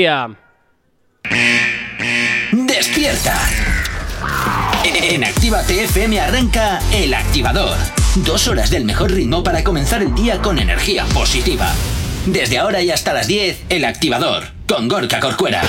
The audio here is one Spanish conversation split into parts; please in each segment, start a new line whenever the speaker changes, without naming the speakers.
día.
¡Despierta! En Activa TFM arranca El Activador. Dos horas del mejor ritmo para comenzar el día con energía positiva. Desde ahora y hasta las 10, El Activador, con Gorka Corcuera.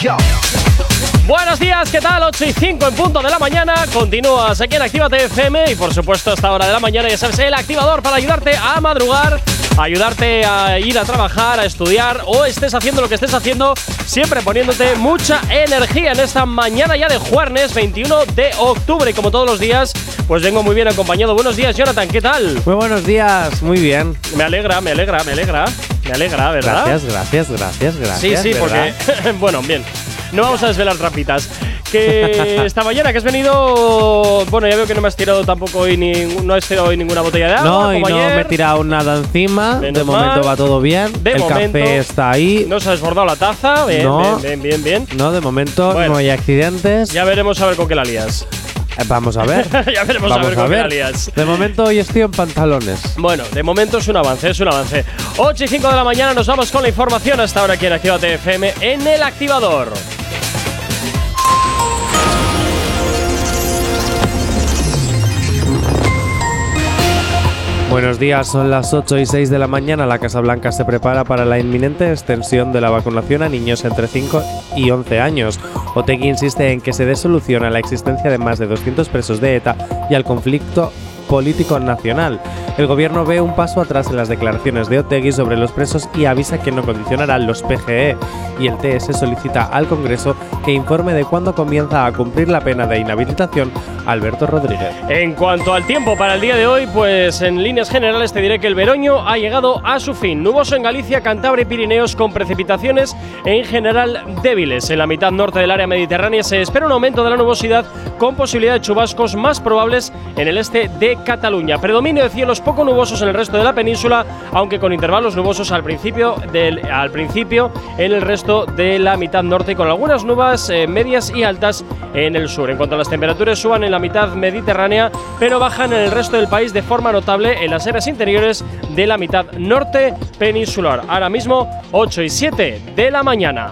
Buenos días, ¿qué tal? 8 y 5 en punto de la mañana. Continúas aquí en Activa TFM y por supuesto a esta hora de la mañana ya sabes el activador para ayudarte a madrugar, ayudarte a ir a trabajar, a estudiar o estés haciendo lo que estés haciendo, siempre poniéndote mucha energía en esta mañana ya de jueves 21 de octubre. Y como todos los días, pues vengo muy bien acompañado. Buenos días, Jonathan, ¿qué tal?
Muy buenos días, muy bien.
Me alegra, me alegra, me alegra. Me alegra, ¿verdad?
Gracias, gracias, gracias, gracias.
Sí, sí,
¿verdad?
porque. bueno, bien. No vamos a desvelar trapitas. Que esta mañana que has venido. Bueno, ya veo que no me has tirado tampoco hoy ni, no has tirado hoy ninguna botella de agua.
No, y no
ayer.
me he tirado nada encima.
Menos
de momento
mal.
va todo bien.
De
El
momento.
café está ahí.
No se ha desbordado la taza. Bien,
No.
bien, bien, bien, bien.
No, de momento
Bueno.
no hay accidentes.
Ya veremos a ver con qué la lías.
Eh, Vamos a ver.
ya veremos
Vamos
a ver con qué la lías.
De momento hoy estoy en pantalones.
Bueno, de momento es un avance, es un avance. 8 y 5 de la mañana nos vamos con la información hasta ahora aquí en Activa TFM en el activador.
Buenos días, son las 8 y 6 de la mañana. La Casa Blanca se prepara para la inminente extensión de la vacunación a niños entre 5 y 11 años. Otegi insiste en que se dé solución a la existencia de más de 200 presos de ETA y al conflicto político nacional. El gobierno ve un paso atrás en las declaraciones de Otegui sobre los presos y avisa que no condicionará los PGE. Y el TS solicita al Congreso que informe de cuándo comienza a cumplir la pena de inhabilitación Alberto Rodríguez.
En cuanto al tiempo para el día de hoy, pues en líneas generales te diré que el veroño ha llegado a su fin. Nuboso en Galicia, Cantabria y Pirineos con precipitaciones en general débiles. En la mitad norte del área mediterránea se espera un aumento de la nubosidad con posibilidad de chubascos más probables en el este de Cataluña. Predominio de cielos poco nubosos en el resto de la península, aunque con intervalos nubosos al principio, del, al principio en el resto de la mitad norte con algunas nubes eh, medias y altas en el sur. En cuanto a las temperaturas, suban en la mitad mediterránea, pero bajan en el resto del país de forma notable en las áreas interiores de la mitad norte peninsular. Ahora mismo 8 y 7 de la mañana.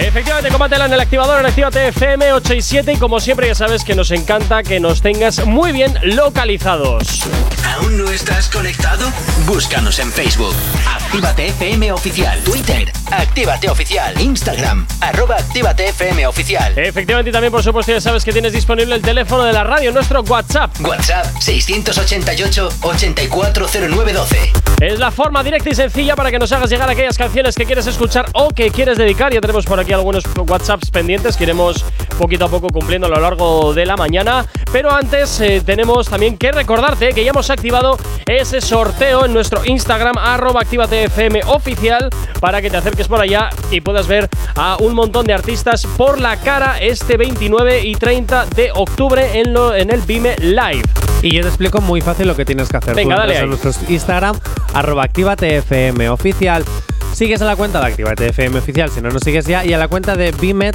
Efectivamente, combátela en el activador en Actívate FM 8 y 7 y como siempre ya sabes que nos encanta que nos tengas muy bien localizados.
¿Aún no estás conectado? Búscanos en Facebook. Actívate FM Oficial. Twitter. Actívate Oficial. Instagram. Arroba Actívate FM Oficial.
Efectivamente y también por supuesto ya sabes que tienes disponible el teléfono de la radio, nuestro WhatsApp.
WhatsApp 688-840912.
Es la forma directa y sencilla para que nos hagas llegar aquellas canciones que quieres escuchar o que quieres dedicar. Ya tenemos por aquí algunos WhatsApps pendientes que iremos poquito a poco cumpliendo a lo largo de la mañana. Pero antes eh, tenemos también que recordarte que ya hemos activado ese sorteo en nuestro Instagram, arroba activatefm oficial, para que te acerques por allá y puedas ver a un montón de artistas por la cara este 29 y 30 de octubre en, lo, en el Vime Live.
Y yo te explico muy fácil lo que tienes que hacer.
Venga,
Tú
dale
a nuestro Instagram, arroba activatefm oficial. Sigues a la cuenta de Actívate FM oficial, si no nos sigues ya, y a la cuenta de BIMET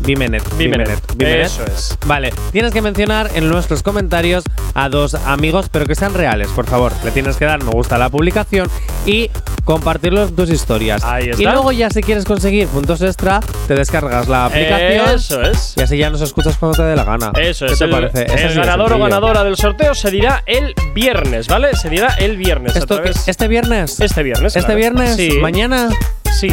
Net. BIMENet.
Vimenet.
Vimenet.
Eso es.
Vale, tienes que mencionar en nuestros comentarios a dos amigos, pero que sean reales, por favor. Le tienes que dar me gusta a la publicación y compartirlo en tus historias.
Ahí está.
Y luego ya si quieres conseguir puntos extra, te descargas la aplicación
Eso es.
y así ya nos escuchas cuando te dé la gana.
Eso
¿Qué
es.
te
el,
parece?
El
de
ganador o ganadora del sorteo se dirá el viernes, ¿vale? Se dirá el viernes.
Esto, ¿Este viernes?
Este viernes.
¿Este
claro.
viernes?
Sí.
¿Mañana?
Sí.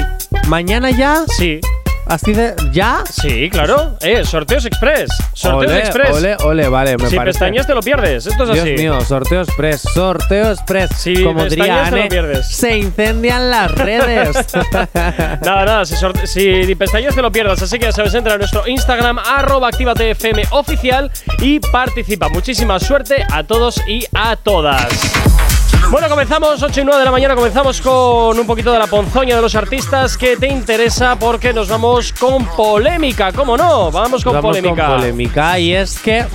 ¿Mañana ya?
Sí.
¿Así de ya?
Sí, claro. Eh, sorteos express. Sorteos
ole,
express.
Ole, ole, vale, me
si
parece.
pestañas te lo pierdes. Esto es
Dios
así.
mío, sorteo express, sorteo express.
Si
Como diría
pestañas, te lo
Anne,
pierdes.
se incendian las redes.
Nada, nada, si, pestañas te lo pierdas. Así que ya sabes, entra a nuestro Instagram, arroba oficial y participa. Muchísima suerte a todos y a todas. Bueno, comenzamos 8 y 9 de la mañana, comenzamos con un poquito de la ponzoña de los artistas que te interesa porque nos vamos con polémica, ¿cómo no? Vamos con
Vamos
polémica.
con polémica. Y es que.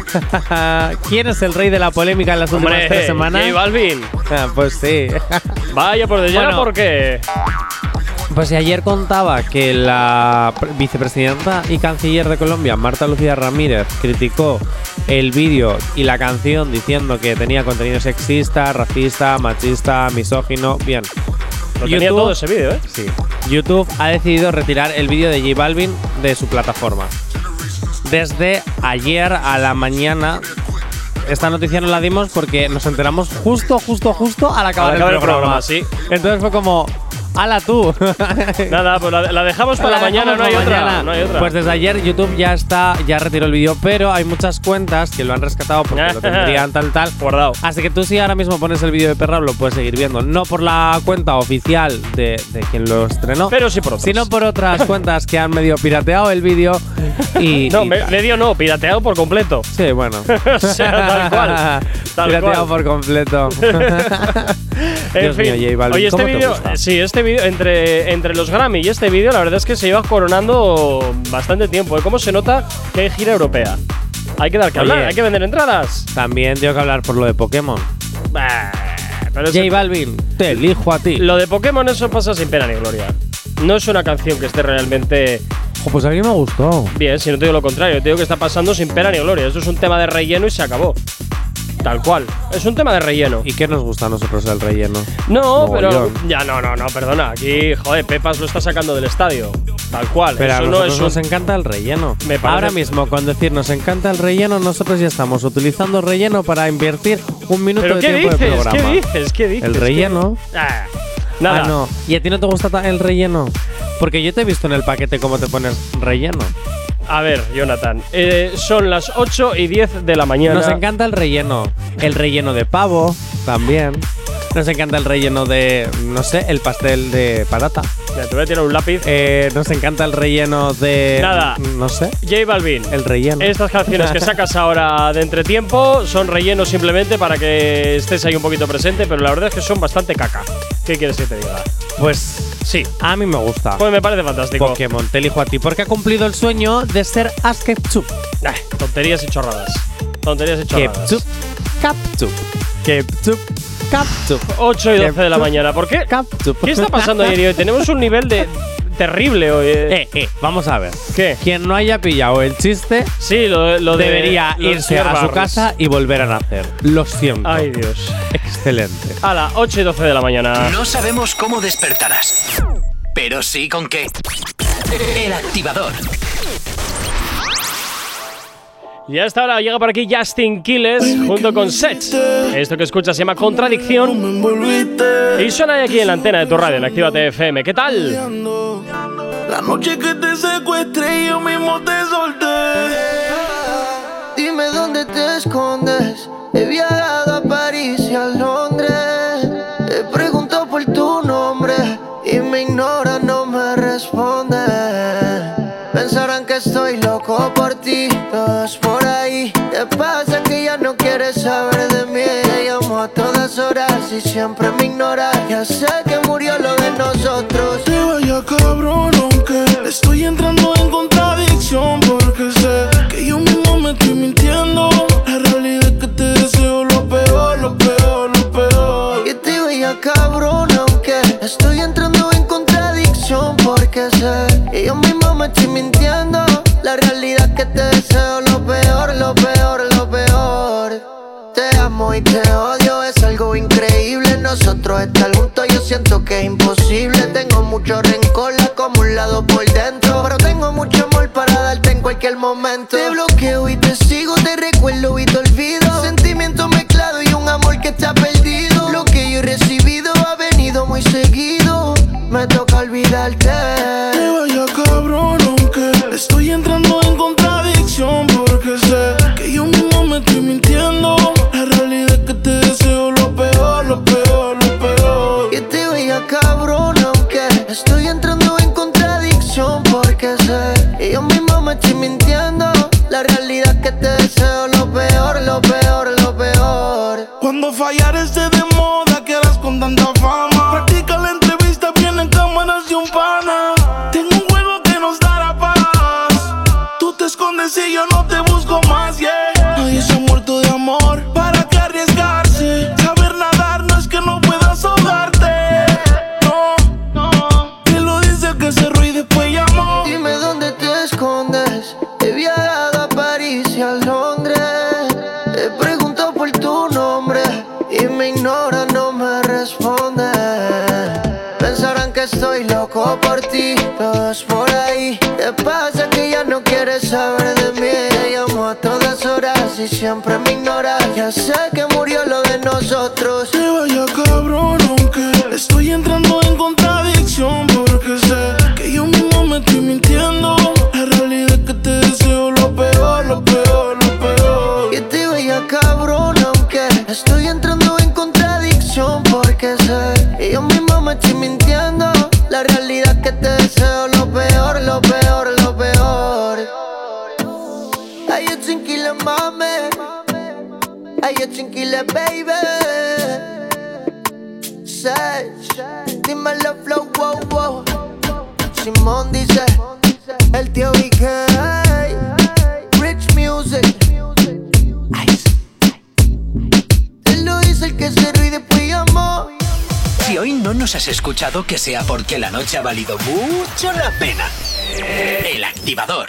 ¿Quién es el rey de la polémica en las últimas
Hombre,
tres semanas?
J Balvin.
Ah, pues sí.
Vaya por de
Bueno.
porque
Pues si ayer contaba que la pre- vicepresidenta y canciller de Colombia, Marta Lucía Ramírez, criticó el vídeo y la canción diciendo que tenía contenido sexista, racista, machista, misógino. Bien.
Lo tenía todo ese vídeo, ¿eh?
Sí. YouTube ha decidido retirar el vídeo de J Balvin de su plataforma. Desde ayer a la mañana. Esta noticia no la dimos porque nos enteramos justo, justo, justo al acabar,
acabar
el
el
programa.
programa, sí.
Entonces fue como, ¡hala tú!
Nada, pues la, la dejamos para
La
mañana, no hay, otra,
mañana.
no hay otra.
Pues desde ayer YouTube ya está, ya retiró el vídeo, pero hay muchas cuentas que lo han rescatado porque lo tendrían tal tal.
Guardado.
Así que tú si ahora mismo pones el vídeo de Perrab lo puedes seguir viendo, no por la cuenta oficial de, de quien lo estrenó,
Pero sí por otras.
sino por otras cuentas que han medio pirateado el vídeo y
No,
y
me-
tal.
medio no, pirateado por completo.
Sí, bueno.
O sea, tal cual. Tal
Pirateado
cual.
por completo.
En
Dios
fin,
mío, J Balvin,
oye, este
¿cómo te
vídeo, sí, este vídeo entre, entre los Grammy y este vídeo, la verdad es que se lleva coronando bastante tiempo. ¿eh? ¿Cómo se nota que hay gira europea? Hay que dar que
Oye.
hablar, hay que vender entradas.
También tengo que hablar por lo de Pokémon.
Bah, pero
J Balvin, te elijo a ti.
lo de Pokémon eso pasa sin pena ni gloria. No es una canción que esté realmente
Jo, pues a mí me gustó.
bien, si no te digo lo contrario, te digo que está pasando sin pena ni gloria. Esto es un tema de relleno y se acabó. Tal cual. Es un tema de relleno.
¿Y qué nos gusta a nosotros el relleno?
No, pero.
Mogollón.
Ya, no, no, no, perdona. Aquí, joder, Pepas lo está sacando del estadio. Tal cual.
Pero a
Eso no
nosotros
es
nos
un.
encanta el relleno.
Me parece-
Ahora mismo, con decir nos encanta el relleno, nosotros ya estamos utilizando relleno para invertir un minuto
¿Pero
de
qué
tiempo de
dices?
programa.
¿Qué dices? ¿Qué dices?
El
¿Qué-
relleno.
Ah, nada.
Ah, no. ¿Y a ti no te gusta ta- el relleno? Porque yo te he visto en el paquete cómo te pones relleno.
A ver, Jonathan. eh, son las 8 y 10 de la mañana.
Nos encanta el relleno. El relleno de pavo, también. Nos encanta el relleno de, no sé, el pastel de patata.
Mira, te voy a tirar un lápiz.
Eh, nos encanta el relleno de.
Nada.
No sé.
J Balvin.
El relleno.
Estas canciones que sacas ahora de entretiempo son rellenos simplemente para que estés ahí un poquito presente, pero la verdad es que son bastante caca. ¿Qué quieres que te diga?
Pues
Sí,
a mí me gusta.
pues me parece fantástico.
Pokémon, te elijo a ti porque ha cumplido el sueño de ser Askepchup.
Ah, tonterías y chorradas. Tonterías y chorradas.
Kepchup, Capchup, Kepchup, Capchup,
8 y 12 de la mañana. ¿Por qué? ¿Qué está pasando ayer y hoy? Tenemos un nivel de terrible hoy. eh.
Eh, eh, vamos a ver.
¿Qué?
Quien no haya pillado el chiste
Sí, lo, lo de-
debería irse a su casa y volver a nacer. Lo siento.
Ay, Dios.
Excelente.
A las 8 y 12 de la mañana.
No sabemos cómo despertarás, pero sí con qué. El activador.
Y hasta ahora llega por aquí Justin Quiles junto con Sets. Esto que escuchas se llama Contradicción. Y suena aquí en la antena de tu radio, en Actívate FM. ¿Qué tal?
La noche que te secuestré yo mismo te solté.
Dime dónde te escondes. He viajado a París y a Londres. He preguntado por tu nombre y me ignora, no me responde. Pensarán que estoy loco por ti, ¿Qué pasa que ya no quieres saber de mí? Te llamo a todas horas y siempre me ignora. Ya sé que murió lo de nosotros.
Te vaya cabrón, aunque estoy entrando en contradicción. Porque sé que yo mismo me estoy mintiendo. La realidad es que te deseo lo peor, lo peor, lo peor.
Y te veía cabrón, aunque estoy entrando en contradicción porque sé que yo mismo me estoy mintiendo. La realidad es que te deseo lo peor, lo peor. Te amo y te odio, es algo increíble. Nosotros estar juntos, yo siento que es imposible. Tengo mucho rencor, la acumulado por dentro. Pero tengo mucho amor para darte en cualquier momento. Te bloqueo y te sigo, te recuerdo y te olvido. Sentimientos mezclados y un amor que está perdido. Lo que yo he recibido ha venido muy seguido. Me toca olvidarte.
Te vaya cabrón, aunque estoy entrando estoy mintiendo. La realidad que te deseo lo peor, lo peor, lo peor. Cuando fallar esté de moda, quedas con tanta fama. Y
siempre me ignora. Ya sé que murió lo de nosotros.
Te vaya cabrón, aunque estoy entrando en contradicción porque sé que yo mismo me estoy mintiendo. La realidad es que te deseo lo peor, lo peor, lo peor.
Y te vaya cabrón, aunque estoy entrando en contradicción porque sé que yo mismo me estoy mintiendo. La realidad es que te deseo lo peor, lo peor. Tranquila, baby. Sech, dímelo, flow, wow, wow. Simón dice, el tío VK. Rich Music. Él lo dice el que se ríe después llamó.
Si hoy no nos has escuchado, que sea porque la noche ha valido mucho la pena. El activador.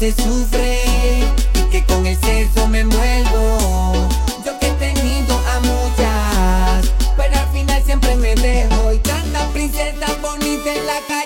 Se sufre y que con el sexo me envuelvo. Yo que he tenido a muchas, pero al final siempre me dejo. Y tanta princesa bonita en la calle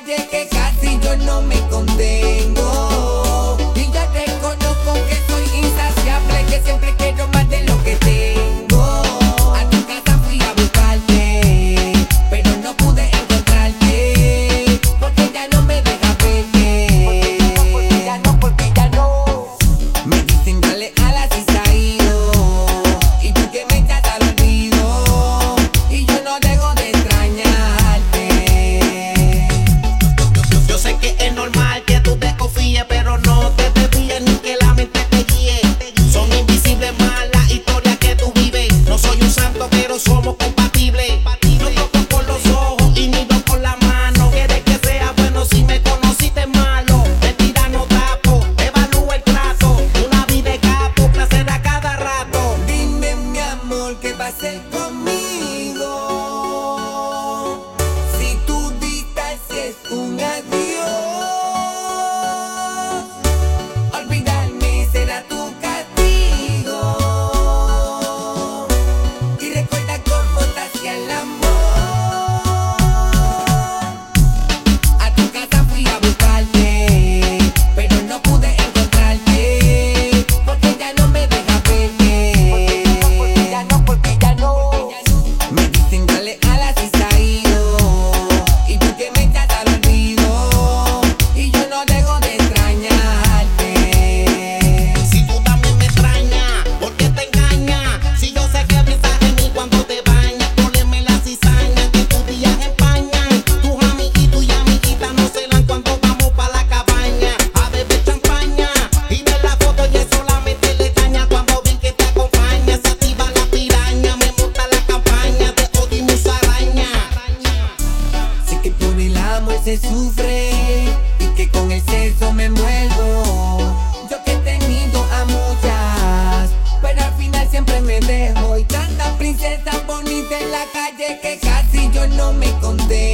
calle que casi yo no me contengo.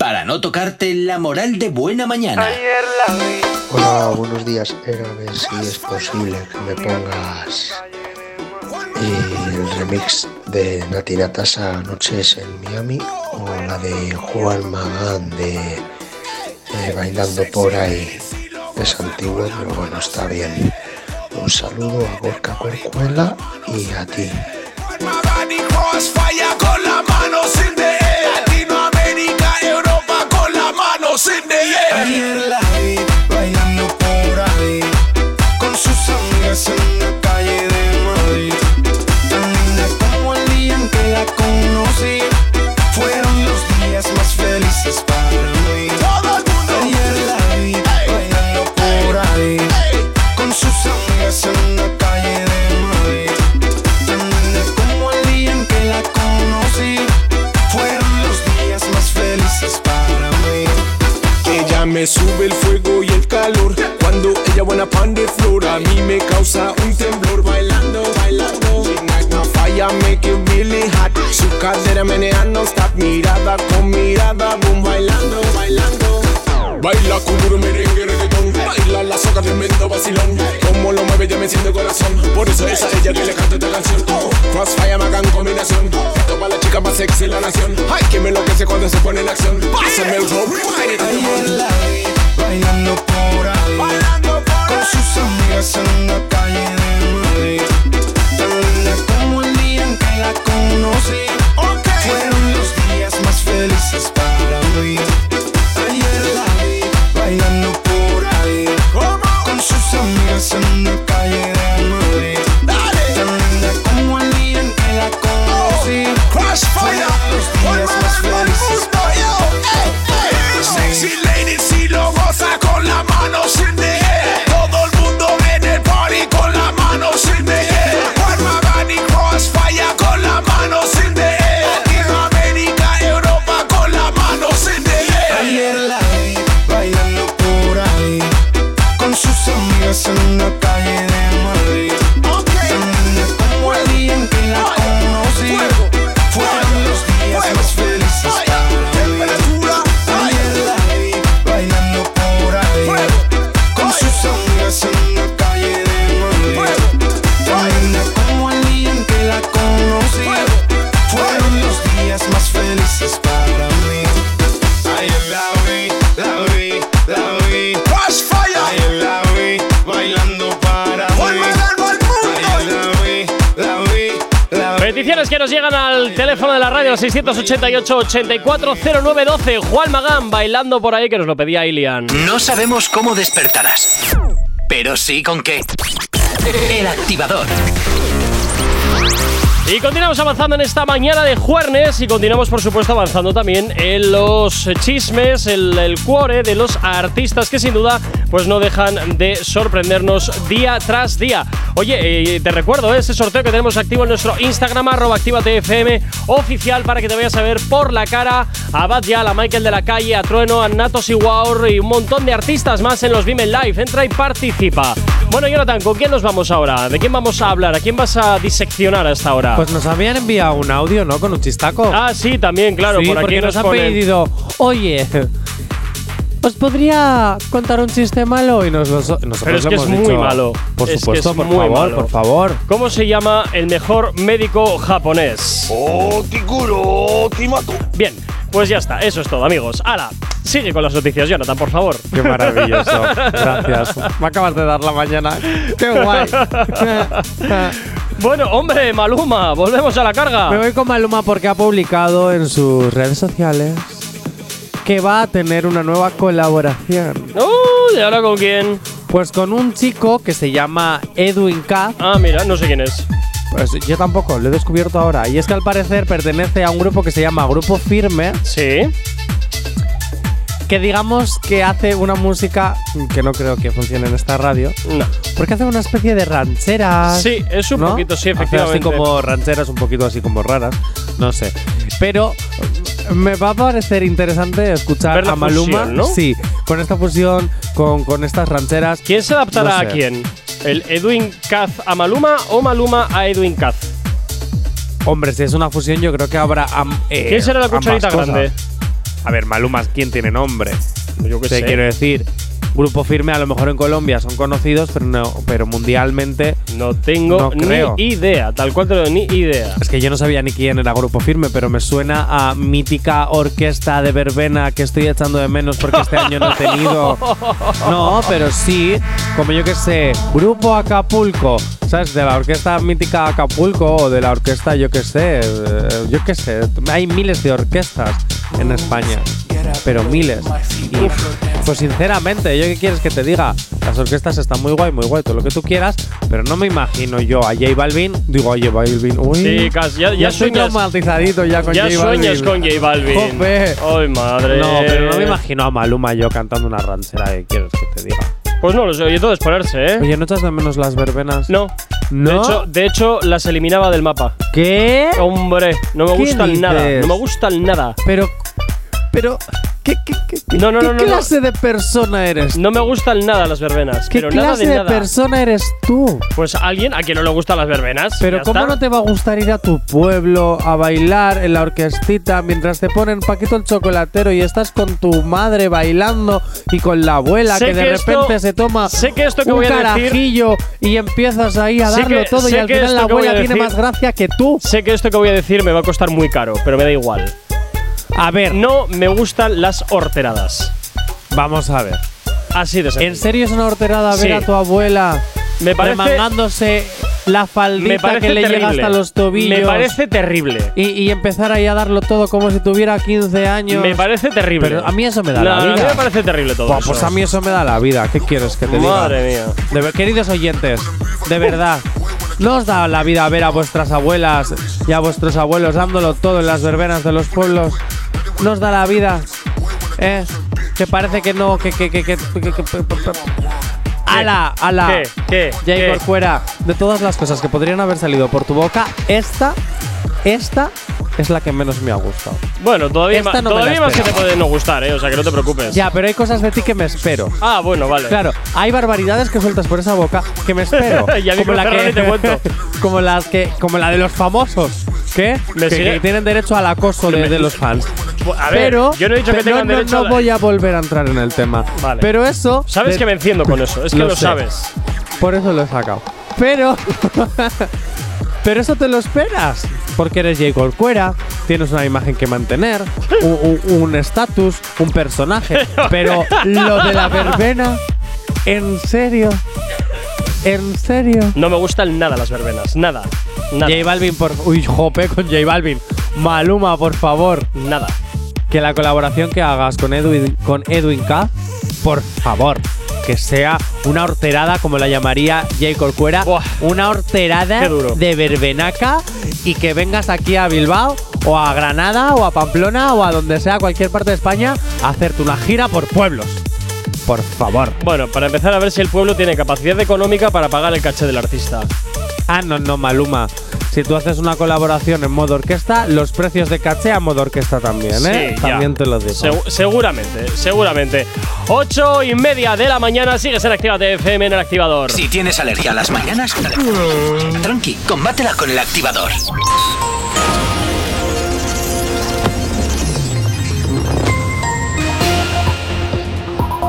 para no tocarte la moral de buena mañana.
Hola, buenos días. Era a ver si es posible que me pongas eh, el remix de Nati Natasa Noches en Miami o la de Juan Magán de eh, Bailando por ahí. Es antiguo, pero bueno, está bien. Un saludo a Gorka Corcuela y a ti.
falla con las manos in in the air. Ayer la bailando por ahí con sus amigas en la calor. Cuando ella buena pan de flor, a mí me causa un temblor. Bailando, bailando. My fire, make it really hot. Su cadera menea no stop. Mirada con mirada, boom, bailando, bailando. Baila con duro merengue reggaetón Baila la soca tremendo vacilón Como lo mueve ya me siente corazón Por eso es a ella que le canto esta canción oh, Crossfire Magan combinación Toma la chica más sexy la nación Ay, que me enloquece cuando se pone en acción Pásame el rock, bailando por ahí
688-840912. Juan Magán bailando por ahí que nos lo pedía Ilian.
No sabemos cómo despertarás, pero sí con qué. El activador.
Y continuamos avanzando en esta mañana de jueves y continuamos por supuesto avanzando también en los chismes, el, el cuore de los artistas que sin duda pues no dejan de sorprendernos día tras día. Oye, eh, te recuerdo ese sorteo que tenemos activo en nuestro Instagram arroba activatefm oficial para que te vayas a ver por la cara a Bad Yal, a Michael de la Calle, a Trueno, a Natos y Waur y un montón de artistas más en los Vimen Live. Entra y participa. Bueno, Jonathan, ¿con quién nos vamos ahora? ¿De quién vamos a hablar? ¿A quién vas a diseccionar hasta ahora?
Pues nos habían enviado un audio, ¿no? Con un chistaco.
Ah, sí, también, claro.
sí,
por aquí
porque nos,
nos
ha
ponen-
pedido, oye, ¿os podría contar un chiste malo? Y nos lo- nosotros
Pero es que es muy
dicho,
malo.
Por
Es que
supuesto,
es
por
muy
favor,
malo.
por favor.
¿Cómo se llama el mejor médico japonés?
Oh, Timato.
Bien, pues ya está, eso es todo, amigos. Hala, sigue con las noticias, Jonathan, por favor.
Qué maravilloso. Gracias. Me acabas de dar la mañana. Qué guay.
Bueno, hombre, Maluma, volvemos a la carga.
Me voy con Maluma porque ha publicado en sus redes sociales que va a tener una nueva colaboración.
¡Uy! ¿y ahora con quién?
Pues con un chico que se llama Edwin K.
Ah, mira, no sé quién es.
Pues yo tampoco, lo he descubierto ahora. Y es que al parecer pertenece a un grupo que se llama Grupo Firme,
Sí.
que digamos que hace una música que no creo que funcione en esta radio,
No.
porque hace una especie de rancheras.
Sí, es un
¿no?
poquito, sí,
Hace
efectivamente.
Así como rancheras, un poquito así como raras, no sé. Pero me va a parecer interesante escuchar
Ver la
a Maluma.
fusión, ¿no?
Sí, con esta fusión, con, con estas rancheras.
¿Quién se adaptará
No sé.
a quién? ¿El Edwin Kaz a Maluma o Maluma a Edwin Kaz?
Hombre, si es una fusión, yo creo que habrá. am- eh,
¿Quién será la cucharita grande?
A ver, Maluma, ¿quién tiene nombre?
Yo qué
Te
sé.
quiero decir, Grupo Firme a lo mejor en Colombia son conocidos, pero no, pero mundialmente
No tengo
No creo.
ni idea, tal cual te lo ni idea.
es que yo no sabía ni quién era Grupo Firme, pero me suena a mítica orquesta de verbena que estoy echando de menos porque este año no he tenido. No, pero sí, como yo que sé, Grupo Acapulco, ¿sabes? De la orquesta mítica Acapulco o de la orquesta, yo que sé, eh, yo que sé, hay miles de orquestas en España, pero miles. Y, pues sinceramente, ¿yo qué quieres que te diga? Las orquestas están muy guay, muy guay, todo lo que tú quieras, pero no me imagino yo a J Balvin, digo a J Balvin, uy,
Sí, Cas, ya, ya
estoy
sueñas,
traumatizadito ya con
ya
J
sueñas
Balvin.
con J Balvin.
Jope.
Ay, madre.
No, pero no me imagino a Maluma yo cantando una ranchera, ¿qué quieres que te diga?
Pues no lo sé, oye, todo es ponerse, ¿eh?
Oye, ¿no echas de menos las verbenas?
No.
¿No?
De hecho, de hecho, las eliminaba del mapa.
¿Qué?
Hombre, no me
¿Qué
gustan nada.
dices?
No me gustan nada.
Pero, pero, ¿qué, qué, qué, qué-
No, no,
qué
no, no, no.
clase de persona eres?
No me gustan nada las verbenas.
¿Qué
pero nada
clase
de
de,
nada.
persona eres tú?
Pues alguien a quien no le gustan las verbenas.
Pero ¿cómo
está.
no te va a gustar ir a tu pueblo a bailar en la orquestita mientras te ponen Paquito el chocolatero y estás con tu madre bailando y con la abuela
Sé
que de
que esto-
repente se toma
sé que esto que
un
voy a decir-
carajillo y empiezas ahí a darlo
que-
todo y al final la abuela tiene
decir-
más gracia que tú?
Sé que esto que voy a decir me va a costar muy caro, pero me da igual.
A ver,
No me gustan las horteradas.
vamos a ver.
Así de sencillo.
¿En serio es una horterada ver
Sí.
a tu abuela
Me parece-
remangándose la faldita que le
terrible.
llega hasta los tobillos
Me parece terrible.
y, y empezar ahí a darlo todo como si tuviera 15 años?
Me parece terrible.
Pero a mí eso me da
No,
la vida.
A mí me parece terrible todo.
Buah,
eso.
pues a mí eso me da la vida. ¿Qué quieres que te diga?
Madre mía.
De queridos oyentes, de verdad, ¿no os da la vida ver a vuestras abuelas y a vuestros abuelos dándolo todo en las verbenas de los pueblos? ¿No os da la vida? ¿Eh? Que parece que no, que... que, que, que, que- que- que- ¡Ala! ¡Ala!
¿Qué? ¿Qué?
Jay. Corcuera, de todas las cosas que podrían haber salido por tu boca, esta, esta es la que menos me ha gustado.
Bueno, todavía,
Esta
ma-
no me la
todavía más que te
esperaba.
puede no gustar, ¿eh? O sea, que no te preocupes.
Ya, pero hay cosas de ti que me espero.
Ah, bueno, vale.
Claro, hay barbaridades que sueltas por esa boca que me espero.
Y a mí con Ferrari te cuento.
como las que, como la de los famosos, ¿qué?
Me
que,
sigue-
que tienen derecho al acoso de, de los fans.
A ver,
pero
yo no he dicho que
pero
tengan
no,
derecho
no
a la-
voy a volver a entrar en el tema.
Vale.
Pero eso.
Sabes
de-
que me enciendo con eso, es que lo,
sé.
sabes.
Por eso lo he sacado. Pero. pero eso te lo esperas. Porque eres J. Corcuera, tienes una imagen que mantener, un estatus, un, personaje. Pero lo de la verbena, ¿en serio? ¿En serio?
No me gustan nada las verbenas, nada. Nada.
J Balvin, por. Uy, jope con J Balvin. Maluma, por favor.
Nada.
Que la colaboración que hagas con Edwin, con Edwin K, por favor, que sea una horterada como la llamaría J. Corcuera,
Buah.
una horterada de verbenaca y que vengas aquí a Bilbao o a Granada o a Pamplona o a donde sea, cualquier parte de España, a hacerte una gira por pueblos. Por favor.
Bueno, para empezar a ver si el pueblo tiene capacidad económica para pagar el caché del artista.
Ah, no, no, Maluma. Si tú haces una colaboración en modo orquesta, los precios de caché a modo orquesta también, ¿eh?
Sí, ya.
también te lo digo.
Segu- seguramente, seguramente. Ocho y media de la mañana, sigues en Actívate FM en el activador.
Si tienes alergia a las mañanas, tranqui, combátela con el activador.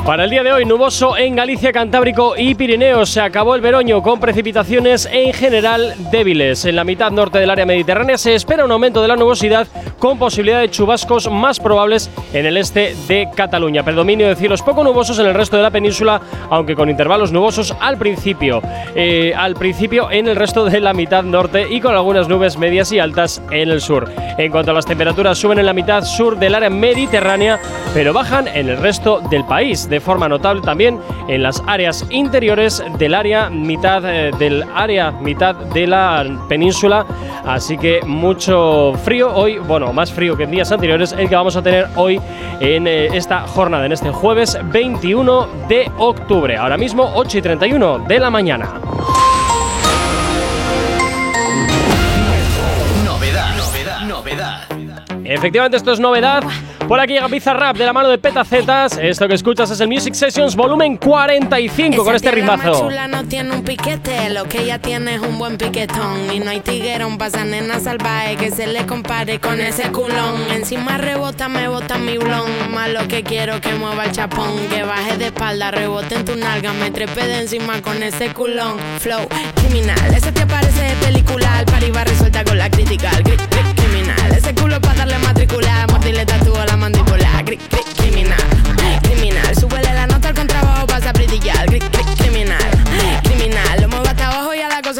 Para el día de hoy, nuboso en Galicia, Cantábrico y Pirineos. Se acabó el veroño con precipitaciones en general débiles. En la mitad norte del área mediterránea se espera un aumento de la nubosidad con posibilidad de chubascos más probables en el este de Cataluña. Predominio de cielos poco nubosos en el resto de la península, aunque con intervalos nubosos al principio. Eh, al principio en el resto de la mitad norte y con algunas nubes medias y altas en el sur. En cuanto a las temperaturas, suben en la mitad sur del área mediterránea, pero bajan en el resto del país, de forma notable también en las áreas interiores del área mitad eh, del área mitad de la península. Así que mucho frío hoy, bueno, más frío que en días anteriores, el que vamos a tener hoy en eh, esta jornada, en este jueves 21 de octubre. Ahora mismo 8 y 31 de la mañana.
Novedad, novedad, novedad.
Efectivamente, esto es novedad. Por aquí llega Pizza Rap de la mano de Petacetas. Esto que escuchas es el Music Sessions volumen 45 con este
Esa más
ritmazo.
chula no tiene un piquete, lo que ella tiene es un buen piquetón. Y no hay tiguerón, pasa nena salvaje que se le compare con ese culón. Encima rebota, me bota mi blon. Más lo que quiero que mueva el chapón. Que baje de espalda, rebote en tu nalga, me trepe de encima con ese culón. Flow criminal, ese te parece de película. Al par iba resuelta con la crítica. al ese culo para darle matricular. Mordirle tatúo a la mandíbula. Cri- cri- criminal, criminal. Súbele la nota al contrabajo, pasa a brillar. Cri-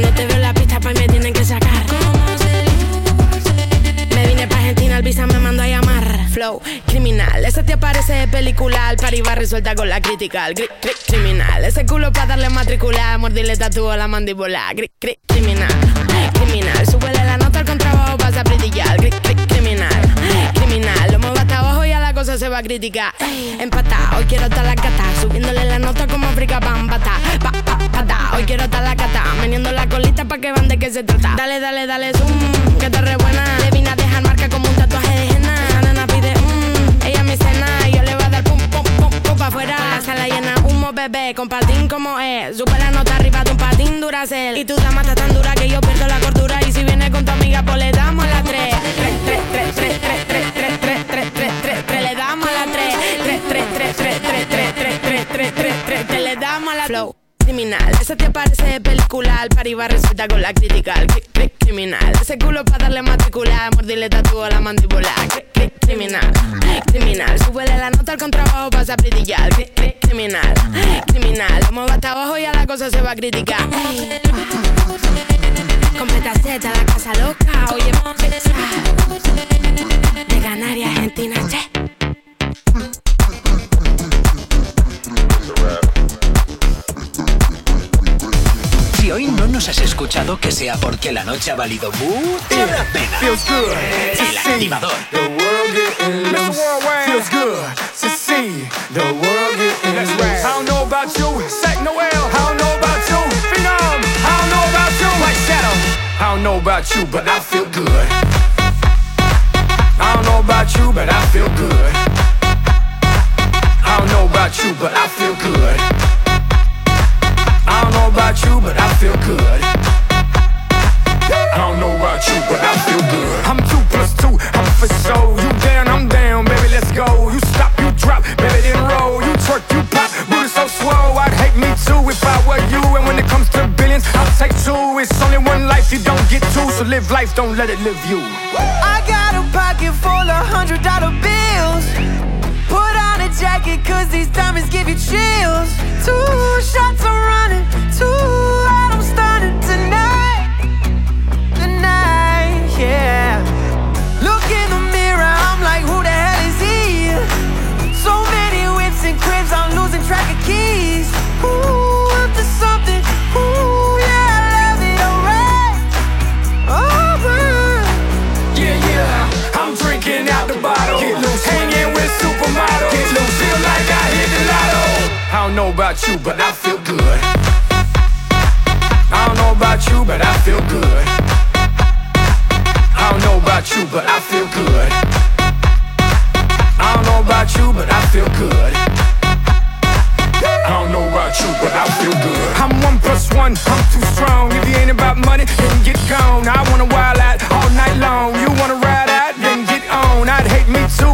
Cuando te veo la pista y me tienen que sacar. Me vine pa' Argentina, el visa me mandó a llamar. Flow criminal, ese te aparece de película. Al iba resuelta con la crítica. El cri- cri- criminal, ese culo pa' darle matricular. Mordirle tatúo la mandíbula. Cri- cri- criminal, criminal. Súbele la nota al contrabajo, pasa a brillar. Cri- criminal, criminal. Lo muevo hasta abajo y a la cosa se va a criticar. Empatá, hoy quiero estar la cata. Subiéndole la nota como África Bambata. Hoy quiero estar la cata. Meneando la colita pa' que van de qué se trata. Dale, dale, dale, zoom, que te re buena. Le vine a dejar marca como un tatuaje de henna. Nena pide, mmm, ella me cena. Y yo le voy a dar pum, pum, pum, pum pa' afuera. La sala llena, humo, bebé, con patín como es. Sube la nota arriba de un patín duracel. Y tu dama está tan dura que yo pierdo la cordura. Y si viene con tu amiga, pues le damos a tres. Tres, tres, tres, tres, tres, tres, tres, tres, tres, tres, tres, tres, le damos a tres. Tres, tres, tres, tres, tres, tres, tres, tres, tres, tres, tres, tres, le damos la flow. Criminal, ese te parece de película, al resulta con la crítica, criminal, ese culo para darle matricular, mordirle tatúo a la mandíbula, cri- cri- criminal, criminal, súbele la nota al contrabajo, pasa a brillar, cri- cri- criminal, criminal, muevo hasta abajo y a la cosa se va a criticar. Con petaceta, la casa loca, oye, de Canarias, Argentina, che.
Si hoy no nos has escuchado, que sea porque la noche ha valido mucho la pena. El activador.
Mr. Worldwide feels good to see the world getting loose. I don't know about you, Sack Noel. I don't know about you, Phenom. I don't know about you, White Shadow. I don't know about you, but I Life, don't let it live you.
I got a pocket full of hundred dollar bills. Put on a jacket, cause these diamonds give you chills. Two shots I'm I
don't know about you, but I feel good. I don't know about you, but I feel good. I don't know about you, but I feel good. I don't know about you, but I feel good. I don't know about you, but I feel good. I'm one plus one, I'm too strong. If you ain't about money, then get gone. I wanna wild out all night long. You wanna ride out, then get on. I'd hate me too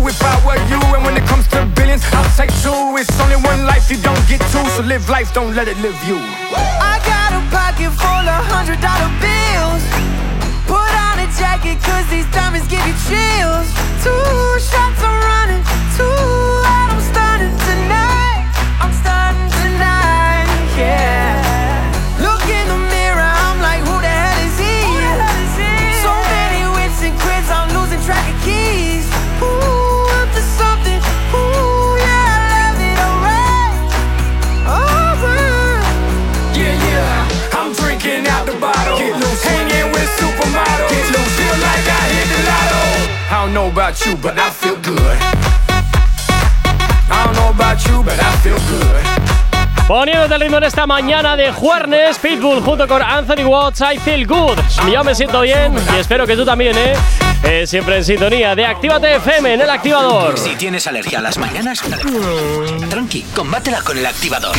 live life, don't let it live you.
I got a pocket full of hundred dollar bills. Put on a jacket, cause these diamonds give you chills. Two shots I'm running, two out, I'm starting tonight. I'm starting tonight, yeah. Look in the mirror, I'm like, who the hell is he? So many whips and cribs, I'm losing track of keys. Ooh, up to something. I
don't know about you, but I feel good. I don't know about you, but I feel good.
Poniéndote el ritmo en esta mañana de jueves, Pitbull junto con Anthony Watts, I Feel Good. Yo me siento bien y espero que tú también, ¿eh? Eh, siempre en sintonía de Actívate FM en el activador.
Si tienes alergia a las mañanas, tranqui, combátela con el activador.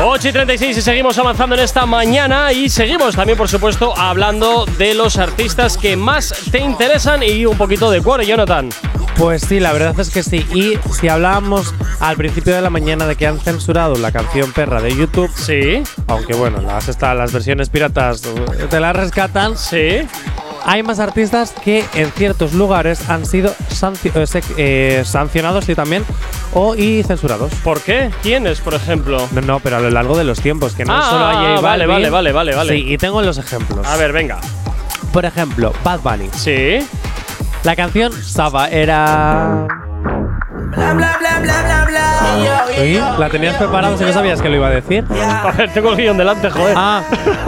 8 y 36 y seguimos avanzando en esta mañana y seguimos también, por supuesto, hablando de los artistas que más te interesan y un poquito de cuore, Jonathan.
Pues sí, la verdad es que sí. Y si hablábamos al principio de la mañana de que han censurado la canción Perra de YouTube,
sí.
Aunque bueno, las, está, las versiones piratas te las rescatan.
Sí.
Hay más artistas que en ciertos lugares han sido eh, eh, sancionados sí, también o y censurados.
¿Por qué? ¿Quiénes, por ejemplo?
No, no, pero a lo largo de los tiempos, que no
Ah,
solo hay J
vale, vale, vale, vale, vale.
Sí, y tengo los ejemplos.
A ver, venga.
Por ejemplo, Bad Bunny.
Sí.
La canción Saba era.
Bla bla bla bla bla bla.
¿Sí? ¿La tenías preparada si no sabías que lo iba a decir?
A ver, tengo el guion delante, joder.
Ah,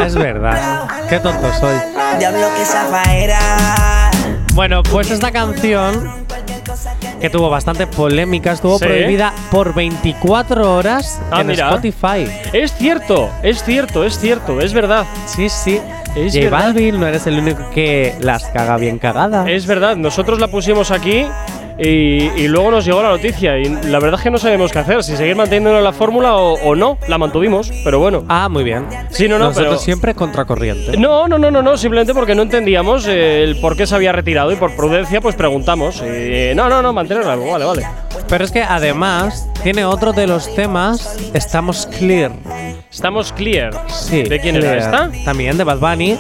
es verdad. Qué tonto soy.
Diablo que zafaera.
Bueno, pues esta canción, que tuvo bastante polémica, estuvo
Sí.
prohibida por 24 horas
Ah,
en
mira.
Spotify.
Es cierto, es cierto, es cierto, es verdad.
Sí, sí.
Es
J
verdad.
Balvin no eres el único que las caga bien cagadas.
Es verdad, nosotros la pusimos aquí y, y luego nos llegó la noticia y la verdad es que no sabemos qué hacer, si seguir manteniendo la fórmula o, o no, la mantuvimos, pero bueno.
Ah, muy bien.
Sí, no, no,
Nosotros
pero-
siempre contracorriente.
No, no, no, no, no, simplemente porque no entendíamos eh, el por qué se había retirado y por prudencia pues preguntamos. Y, no, no, no, mantenerla, vale, vale.
Pero es que además tiene otro de los temas, Estamos Clear.
Estamos clear.
Sí.
¿De quién
clear.
era esta?
También de Bad Bunny,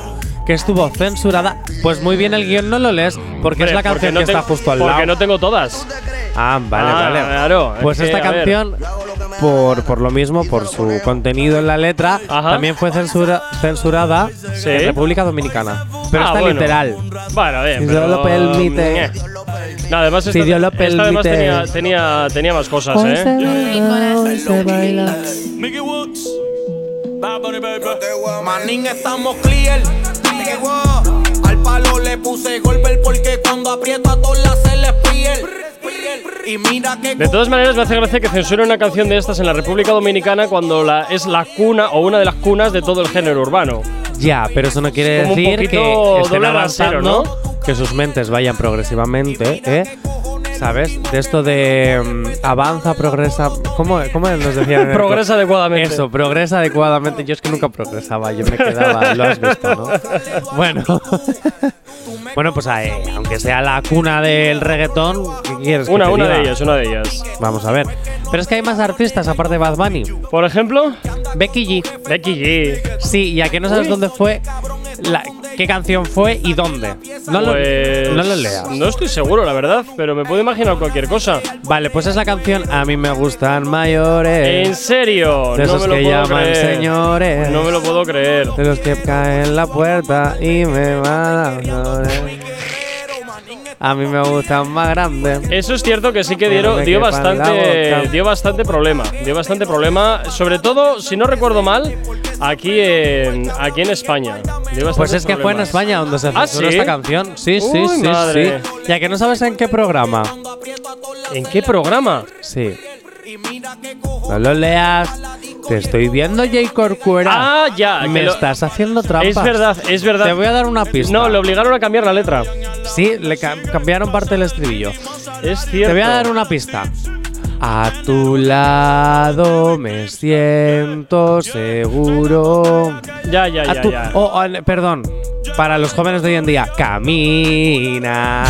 que estuvo censurada. Pues muy bien el guion no lo lees, porque es la canción
no
que
tengo-
está justo al
Porque
lado.
no tengo todas.
Ah, vale,
Ah,
vale.
claro, es
Pues esta canción, por, por lo mismo, por su contenido en la letra,
Ajá.
también fue censura, censurada
Sí.
en República Dominicana. Pero
Ah,
está
bueno.
literal.
Bueno, bien.
Si
pero,
Dios lo permite.
eh. No, además esta,
Si Dios lo
esta además
permite.
tenía, tenía, tenía más cosas,
Hoy
¿eh?
se baila, hoy se baila.
Manín, estamos clear. Al palo le puse golpe porque cuando aprieto a todas las se les piel. Y mira que
De todas maneras, me hace gracia que censuren una canción de estas en la República Dominicana cuando la, es la cuna o una de las cunas de todo el género urbano.
Ya, pero eso no quiere decir
poquito
que estén avanzando, que sus mentes vayan progresivamente, ¿eh? ¿Sabes? De esto de mm, avanza, progresa. ¿Cómo, cómo nos decían?
Progresa adecuadamente.
Eso, progresa adecuadamente. Yo es que nunca progresaba, yo me quedaba. lo has visto, ¿no? Bueno. bueno, pues ahí, aunque sea la cuna del reggaetón, ¿qué quieres que
Una,
te
una
diga?
de ellas, una de ellas.
Vamos a ver. Pero es que hay más artistas aparte de Bad Bunny.
Por ejemplo,
Becky G.
Becky G.
Sí, y a que no sabes
Uy.
dónde fue, la- qué canción fue y dónde. No, lo,
Pues,
no lo leas.
No estoy seguro, la verdad, pero me puedo imaginar cualquier cosa.
Vale, pues esa canción a mí me gustan mayores.
¿En serio?
De
no
esos
lo
que
puedo
llaman
creer.
señores.
No me lo puedo creer.
De los que caen en la puerta y me van a. A mí me gustan más grandes.
Eso es cierto que sí que dio, bastante dio bastante problema, dio bastante problema, sobre todo si no recuerdo mal, aquí en aquí en España.
Pues es que fue en. España donde se
¿Ah,
censuró
sí?
esta canción. Sí, sí,
Uy,
sí,
madre.
sí. Ya que no sabes en qué programa.
¿En qué programa?
Sí. No lo leas. Te estoy viendo, J. Corcuera.
Ah, ya.
Me
lo-
estás haciendo trampas.
Es verdad, es verdad.
Te voy a dar una pista.
No, le obligaron a cambiar la letra.
Sí, le ca- cambiaron parte del estribillo.
Es cierto.
Te voy a dar una pista. A tu lado me siento seguro.
Ya, ya, ya,
tu-
ya.
oh, oh, perdón. Para los jóvenes de hoy en día, camina.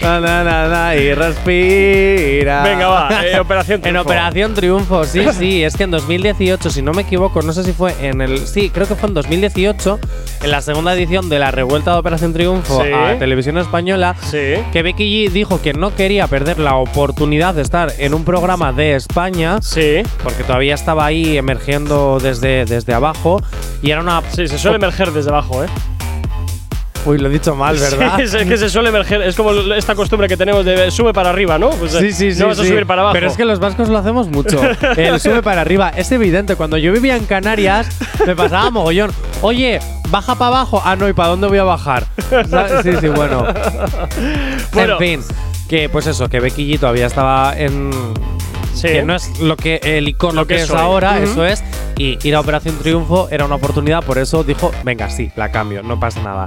Na, na, na, y respira.
Venga, va, eh, Operación
En
Triunfo.
Operación Triunfo, sí, sí. Es que en 2018, si no me equivoco, no sé si fue en el. Sí, creo que fue en 2018, en la segunda edición de la revuelta de Operación Triunfo
Sí.
a Televisión Española,
Sí.
que Becky G dijo que no quería perder la oportunidad de estar en un programa de España.
Sí.
Porque todavía estaba ahí emergiendo desde, desde abajo. Y era una.
Sí, se suele emerger desde abajo, ¿eh?
Uy, lo he dicho mal, ¿verdad?
Sí, es es que se suele emerger. Es como esta costumbre que tenemos de sube para arriba, ¿no? Pues, eh,
Sí, sí, sí.
No vas a
sí.
subir para abajo.
Pero es que los vascos lo hacemos mucho. El sube para arriba. Es evidente. Cuando yo vivía en Canarias, me pasaba mogollón. Oye, baja para abajo. Ah, no, ¿y para dónde voy a bajar? Sí, sí, bueno.
Bueno.
En fin. Que pues eso, que Becky G todavía estaba en.
Sí.
Que no es lo que el icono
Lo que
que,
es
ahora, eso es. Y ir a Operación Triunfo era una oportunidad, por eso dijo, venga, sí, la cambio, no pasa nada.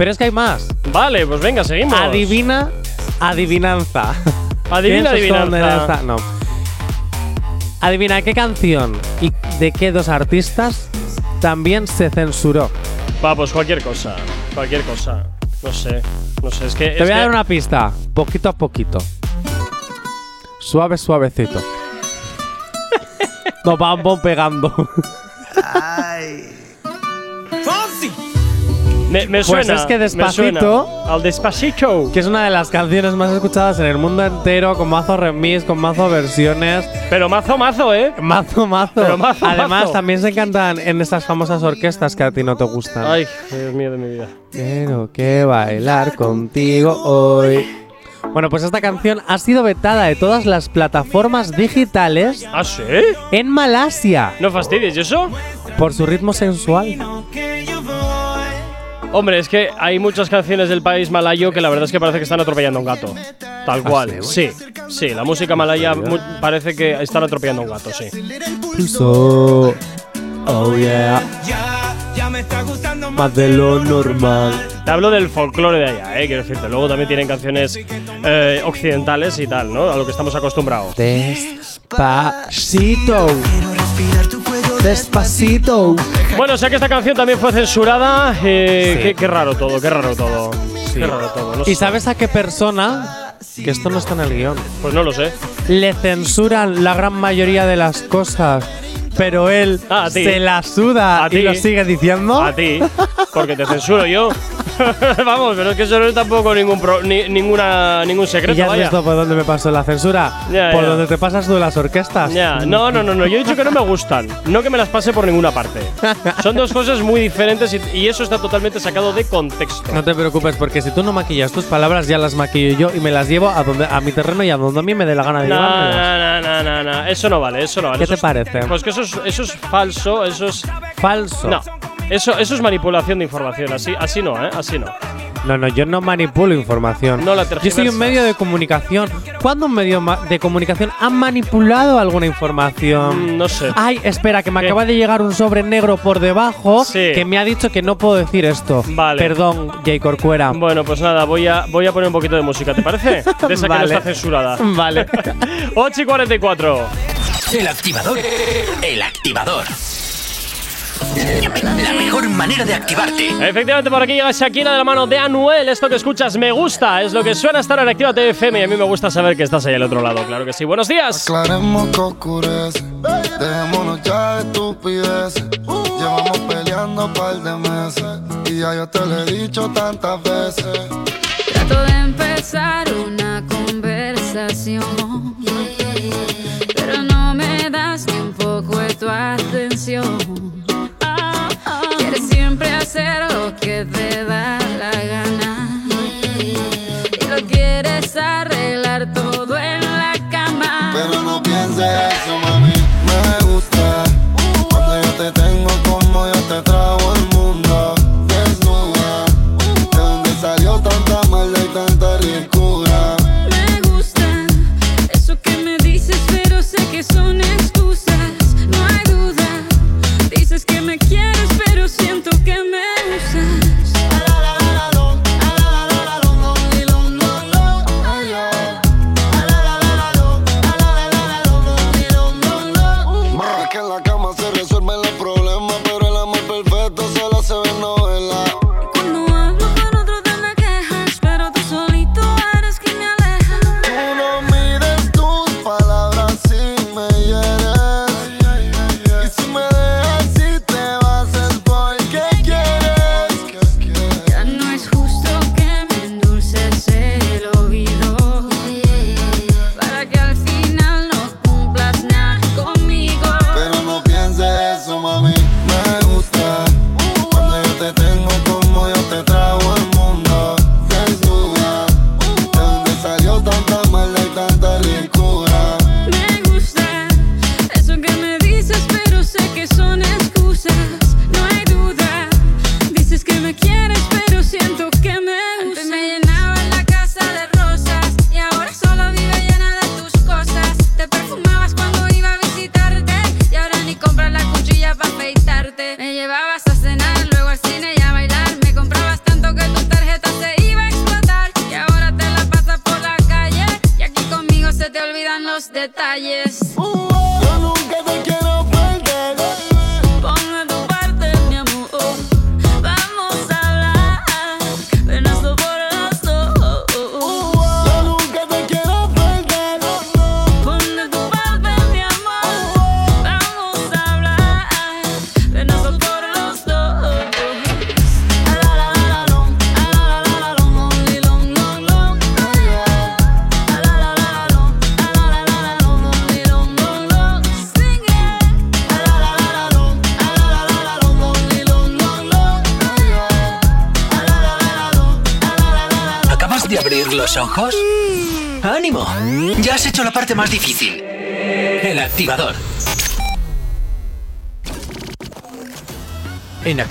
Pero es que hay más.
Vale, pues venga, seguimos.
Adivina, adivinanza.
Adivina,
¿Piensas dónde
adivinanza.
No. Adivina qué canción y de qué dos artistas también se censuró.
Va, pues cualquier cosa. Cualquier cosa. No sé. No sé, es que.
Te
es
voy a
que-
dar una pista, poquito a poquito. Suave, suavecito. Nos vamos pegando.
Me, me
Pues
suena.
es que Despacito-.
Al despacito.
que es una de las canciones más escuchadas en el mundo entero, con mazo remix, con mazo versiones.
Pero mazo, mazo, ¿eh?
Mazo, mazo.
Pero mazo,
Además,
mazo.
también se cantan en estas famosas orquestas que a ti no te gustan.
Ay, Dios mío de mi vida.
Quiero que bailar contigo hoy. Bueno, pues esta canción ha sido vetada de todas las plataformas digitales
¿Ah, sí?
en Malasia
No fastidies, ¿y eso?
por su ritmo sensual.
Hombre, es que hay muchas canciones del país malayo que la verdad es que parece que están atropellando a un gato. Tal cual. Sí, sí, la música malaya mu- parece que están atropellando a un gato, sí.
Pulso. Oh yeah. Más de lo normal.
Te hablo del folclore de allá, eh, quiero decirte. Luego también tienen canciones eh, occidentales y tal, ¿no? A lo que estamos acostumbrados.
Despacito. Despacito.
Bueno, o sea que esta canción también fue censurada. eh, qué, qué raro todo, qué raro todo. Qué raro todo. no
¿Y sabes a qué persona? Que esto no está en el guion.
Pues no lo sé.
Le censuran la gran mayoría de las cosas, pero él
Ah,
se la suda
A
y
ti.
lo sigue diciendo.
A ti, porque te censuro yo. Vamos, pero es que eso no es tampoco ningún pro- ni- ninguna, ningún
¿Y
secreto,
ya has
vaya.
visto por dónde me pasó la censura?
Ya,
por
ya.
donde te pasas tú las orquestas.
Ya, no, no, no, no. Yo he dicho que no me gustan. No que me las pase por ninguna parte. Son dos cosas muy diferentes y, y eso está totalmente sacado de contexto.
No te preocupes, porque si tú no maquillas tus palabras, ya las maquillo yo y me las llevo a, donde, a mi terreno y a donde a mí me dé la gana de
No,
llevármelas.
no, no, no, no. Eso no vale, eso no vale.
¿Qué
Eso
te parece?
es- Pues que eso es, eso es falso, eso es.
Falso.
No. Eso, eso es manipulación de información. Así, así no, ¿eh? Así no.
No, no, yo no manipulo información.
No la
Yo soy un medio de comunicación. ¿Cuándo un medio de comunicación ha manipulado alguna información?
Mm, no sé.
Ay, espera, que me
¿Qué?
acaba de llegar un sobre negro por debajo
Sí.
que me ha dicho que no puedo decir esto.
Vale.
Perdón, Jay Corcuera.
Bueno, pues nada, voy a, voy a poner un poquito de música, ¿te parece? De esa que no
Vale.
está censurada.
Vale.
8 y 44.
El activador. El activador. La mejor manera de activarte.
Efectivamente, por aquí llega Shakira de la mano de Anuel. Esto que escuchas me gusta, es lo que suena estar en Activa FM y a mí me gusta saber que estás ahí al otro lado. Claro que sí. Buenos días.
Aclaremos que oscurece. Dejémonos ya de estupideces. Llevamos peleando un par de meses. Y ya yo te lo he dicho tantas veces.
Trato de empezar una conversación, hacer lo que te da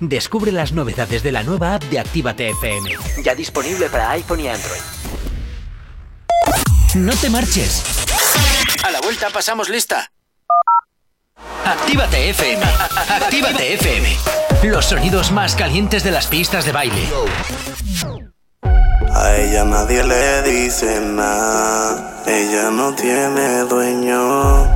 Descubre las novedades de la nueva app de Actívate FM. Ya disponible para iPhone y Android. No te marches. A la vuelta pasamos lista. Actívate FM. Actívate FM. Los sonidos más calientes de las pistas de baile.
A ella nadie le dice nada. Ella no tiene dueño.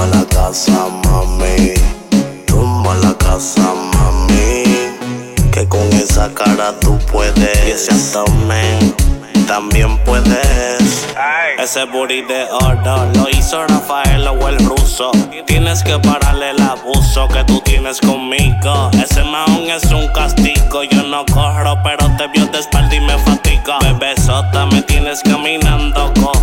Tumba la casa, mami. Tumba la casa, mami. Que con esa cara tú puedes. Y ese abdomen también puedes. Ese booty de oro lo hizo Rafael o el ruso. Tienes que pararle el abuso que tú tienes conmigo. Ese maón es un castigo. Yo no corro, pero te vio de espalda y me fatiga. Bebesota, me tienes caminando cojo.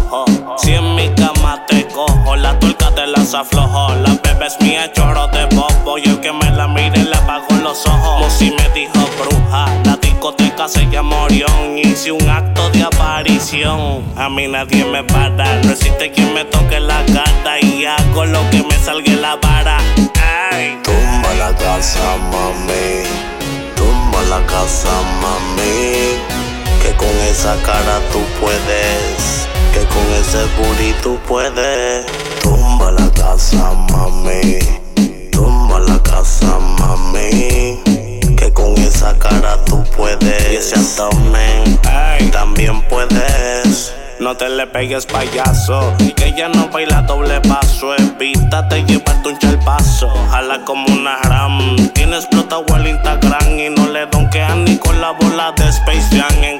Las aflojo. La bebé es mía, chorro de bobo. Y el que me la mire le apago los ojos. Musi me dijo bruja. La discoteca se llama Orión. Hice un acto de aparición. A mí nadie me para. No existe quien me toque la cara. Y hago lo que me salga la vara. Tumba la casa, mami. Tumba la casa, mami. Que con esa cara tú puedes. Que con ese booty tú puedes. Tumba la casa, mami. Tumba la casa, mami. Que con esa cara tú puedes. Y ese abdomen también puedes. No te le pegues payaso, que ella no baila doble paso. Evítate llevarte un chalpazo, jala como una ram. Tienes explotado el Instagram y no le donkean ni con la bola de Space Jam. En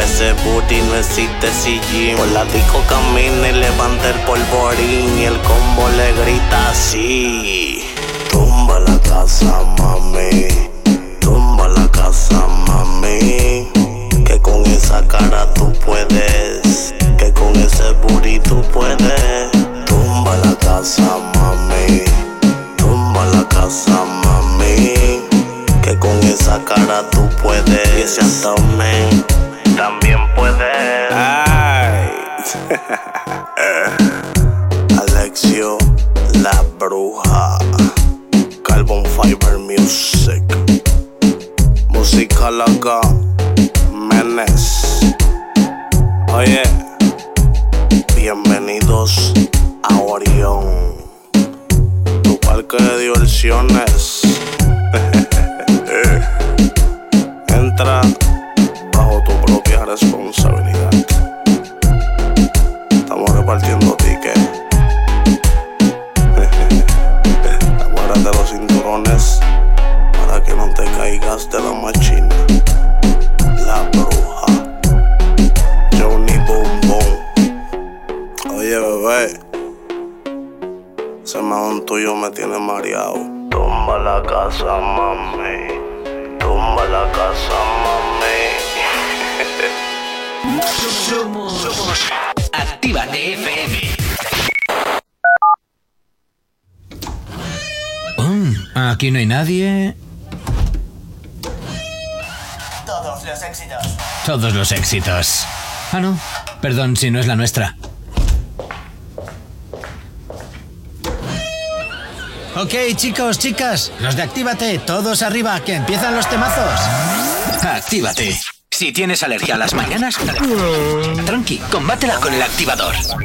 Ese booty no existe si gym. Por la disco camina y levanta el polvorín. Y el combo le grita así. Tumba la casa, mami. Tumba la casa, mami. Que con esa cara tú puedes. Que con ese booty tú puedes. Tumba la casa, mami. Tumba la casa, mami. Que con esa cara tú puedes. Y ese también puedes. Alexio, la bruja. Carbon Fiber Music. Música loca. Menes. Oye, bienvenidos a Orión, tu parque de diversiones. responsabilidad. Estamos repartiendo tickets. Te de los cinturones para que no te caigas de la machina. La bruja. Johnny Bombón. Oye, bebé. Ese mahón tuyo me tiene mareado. Tumba la
casa, mami. Tumba la casa, mami.
Somos Actívate FM. Aquí no hay nadie.
Todos los éxitos.
Todos los éxitos. Ah, no. Perdón si no es la nuestra. Ok, chicos, chicas, los de Actívate, todos arriba, que empiezan los temazos. Actívate. Si tienes alergia a las mañanas, tranqui, combátela con el activador.
Welcome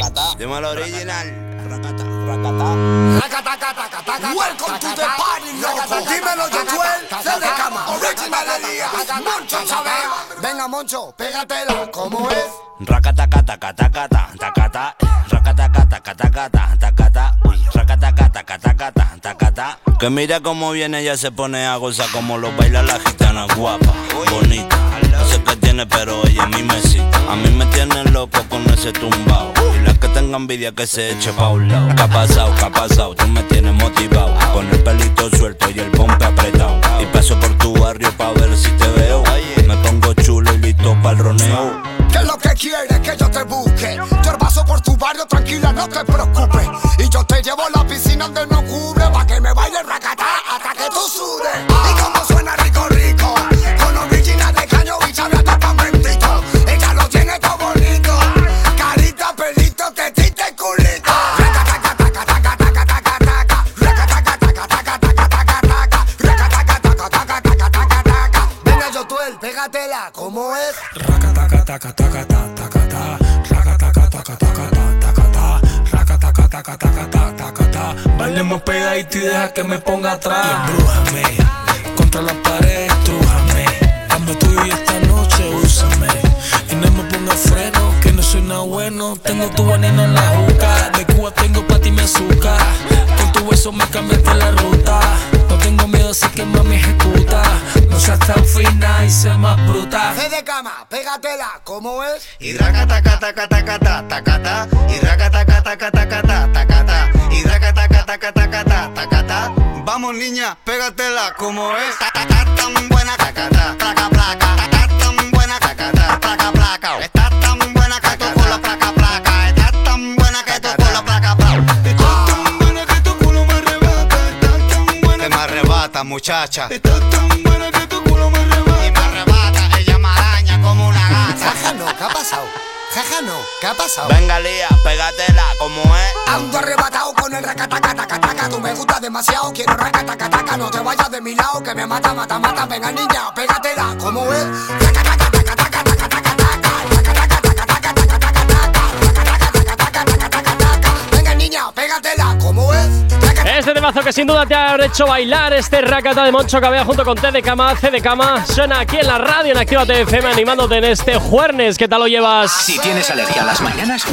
to the party, loco. Dímelo, Josuel, sé de cama. Original Elías, Moncho Chabea. Venga, Moncho, pégatela, ¿cómo es?
Rakataka, taka, taka, ta, taka, ta. Rakataka, taka, taka, ta, taka, ta. Uy, rakataka, taka, taka, ta, taka, ta. Que mira cómo viene, ella se pone a gozar como lo baila la gitana guapa, bonita. No sé qué tiene, pero ella a mí me. A mí me tiene loco con ese tumbao. Y la que tenga envidia que se eche pa' un lado. ¿Qué ha pasado? ¿Qué ha pasado? Tú me tienes motivado. Con el pelito suelto y el pompe apretado. Y paso por tu barrio pa' ver si te veo. Me pongo chulo y listo para el roneo.
¿Qué es lo que quieres que yo te busque? Yo paso por tu barrio, tranquila, no te preocupes. Y yo te llevo a la piscina donde no cubre, pa' que me baile racatá hasta que tú sudes. Y como suena rico, rico. ¿Cómo es?
Bailemos pegadito y deja que me ponga atrás. Y embrújame, contra la pared, estrújame. Dame tuyo y esta noche úsame. Y no me ponga freno, que no soy nada bueno. Tengo tu veneno en la juca. De Cuba tengo pa' ti mi azúcar. Con tu beso me cambiaste la ruta. No seas tan fina y sé más bruta.
Fe de cama, pégatela, ¿cómo es?
Y rakataka, taka, taka, ta, taka, ta. Y rakataka, taka, taka, ta, taka, ta. Y rakataka, taka, taka, ta, taka, ta. Vamos niña, pégatela como es. Ta, tan buena, taka, ta, placa, placa. Ta, ta, tan buena, taka, ta, placa, placa. Está tan buena que tu culo, placa, placa. Está tan buena que tu culo, placa, placa. Está tan buena que tu culo me arrebata. Está tan buena que me arrebata, muchacha. Está tan
Jaja, no, ¿qué ha pasado? Jaja, no, ¿qué ha pasado?
Venga, Lía, pégatela como es.
Ando arrebatado con el racataca, taca, taca. Tú me gustas demasiado, quiero racataca, taca. No te vayas de mi lado, que me mata, mata, mata. Venga, niña, pégatela, ¿cómo es? Venga, niña, pégatela, ¿cómo es?
Este temazo que sin duda te ha hecho bailar, este racata de Moncho Cabea junto con T de Cama, C de Cama, suena aquí en la radio en Actívate FM animándote en este jueves. ¿Qué tal lo llevas?
Si tienes alergia a las mañanas,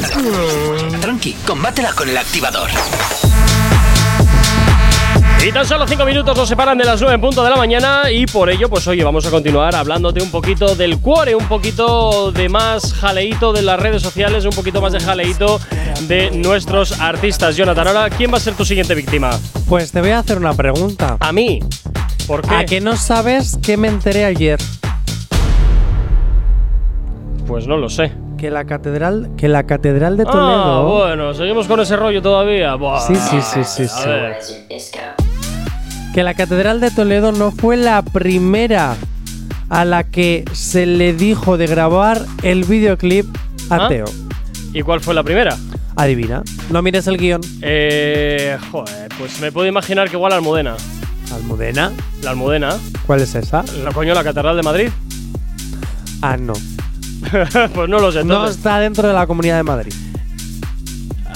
tranqui, combátela con el activador.
Y tan solo 5 minutos nos separan de las 9 en punto de la mañana y por ello, pues oye, vamos a continuar hablándote un poquito del cuore, un poquito de más jaleíto de las redes sociales, un poquito más de jaleíto de nuestros artistas. Jonathan, ahora, ¿quién va a ser tu siguiente víctima?
Pues te voy a hacer una pregunta.
¿A mí? ¿Por qué?
¿A que no sabes qué me enteré ayer?
Pues no lo sé.
Que la catedral, que la catedral de
Ah,
Toledo.
bueno, seguimos con ese rollo todavía. Buah.
Sí, sí, sí, sí,
A
sí.
ver.
Que la catedral de Toledo no fue la primera a la que se le dijo de grabar el videoclip a
¿Ah?
Teo.
¿Y cuál fue la primera?
Adivina. No mires el guion.
Eh, joder, pues me puedo imaginar que igual Almudena.
¿Almudena?
La Almudena.
¿Cuál es esa?
¿La coño la Catedral de Madrid?
Ah, no.
pues no lo sé.
No
entonces.
está dentro de la Comunidad de Madrid.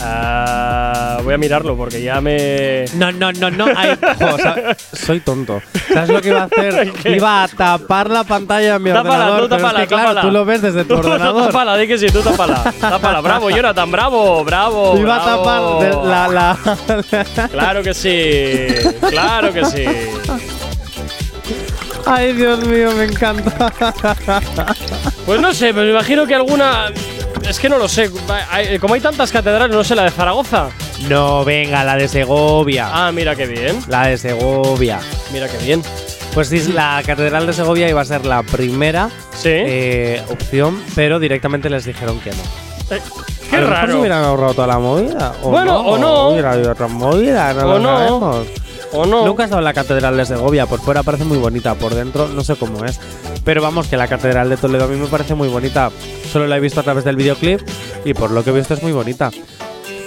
Ah, voy a mirarlo porque ya me.
No, no, no, no. Ay, jo, o sea, soy tonto. ¿Sabes lo que iba a hacer?
¿Qué?
Iba a tapar la pantalla de mi
Tápala,
ordenador.
tú
pero es
tápala,
que, claro,
tápala.
tú lo ves desde tu
Tú- tú
ordenador.
tápala, di que sí, tú tápala. tápala, bravo, Jonathan, bravo, bravo.
Iba a tapar
bravo.
de- la, la-
Claro que sí, claro que sí.
Ay, Dios mío, me encanta.
Pues no sé, pero me imagino que alguna. Es que no lo sé. Como hay tantas catedrales, no sé, la de Zaragoza.
No, venga, la de Segovia.
Ah, mira qué bien.
La de Segovia.
Mira qué bien.
Pues sí, la Catedral de Segovia iba a ser la primera
Sí.
eh, opción, pero directamente les dijeron que no.
Eh, qué
a
raro.
se hubieran ahorrado toda la movida. O
Bueno,
no,
o no.
Hubiera habido otra movida, no
O
lo
no.
sabemos.
¿O no?
Nunca he estado en la Catedral de Segovia, por fuera parece muy bonita, por dentro no sé cómo es. Pero vamos, que la Catedral de Toledo a mí me parece muy bonita. Solo la he visto a través del videoclip y por lo que he visto es muy bonita.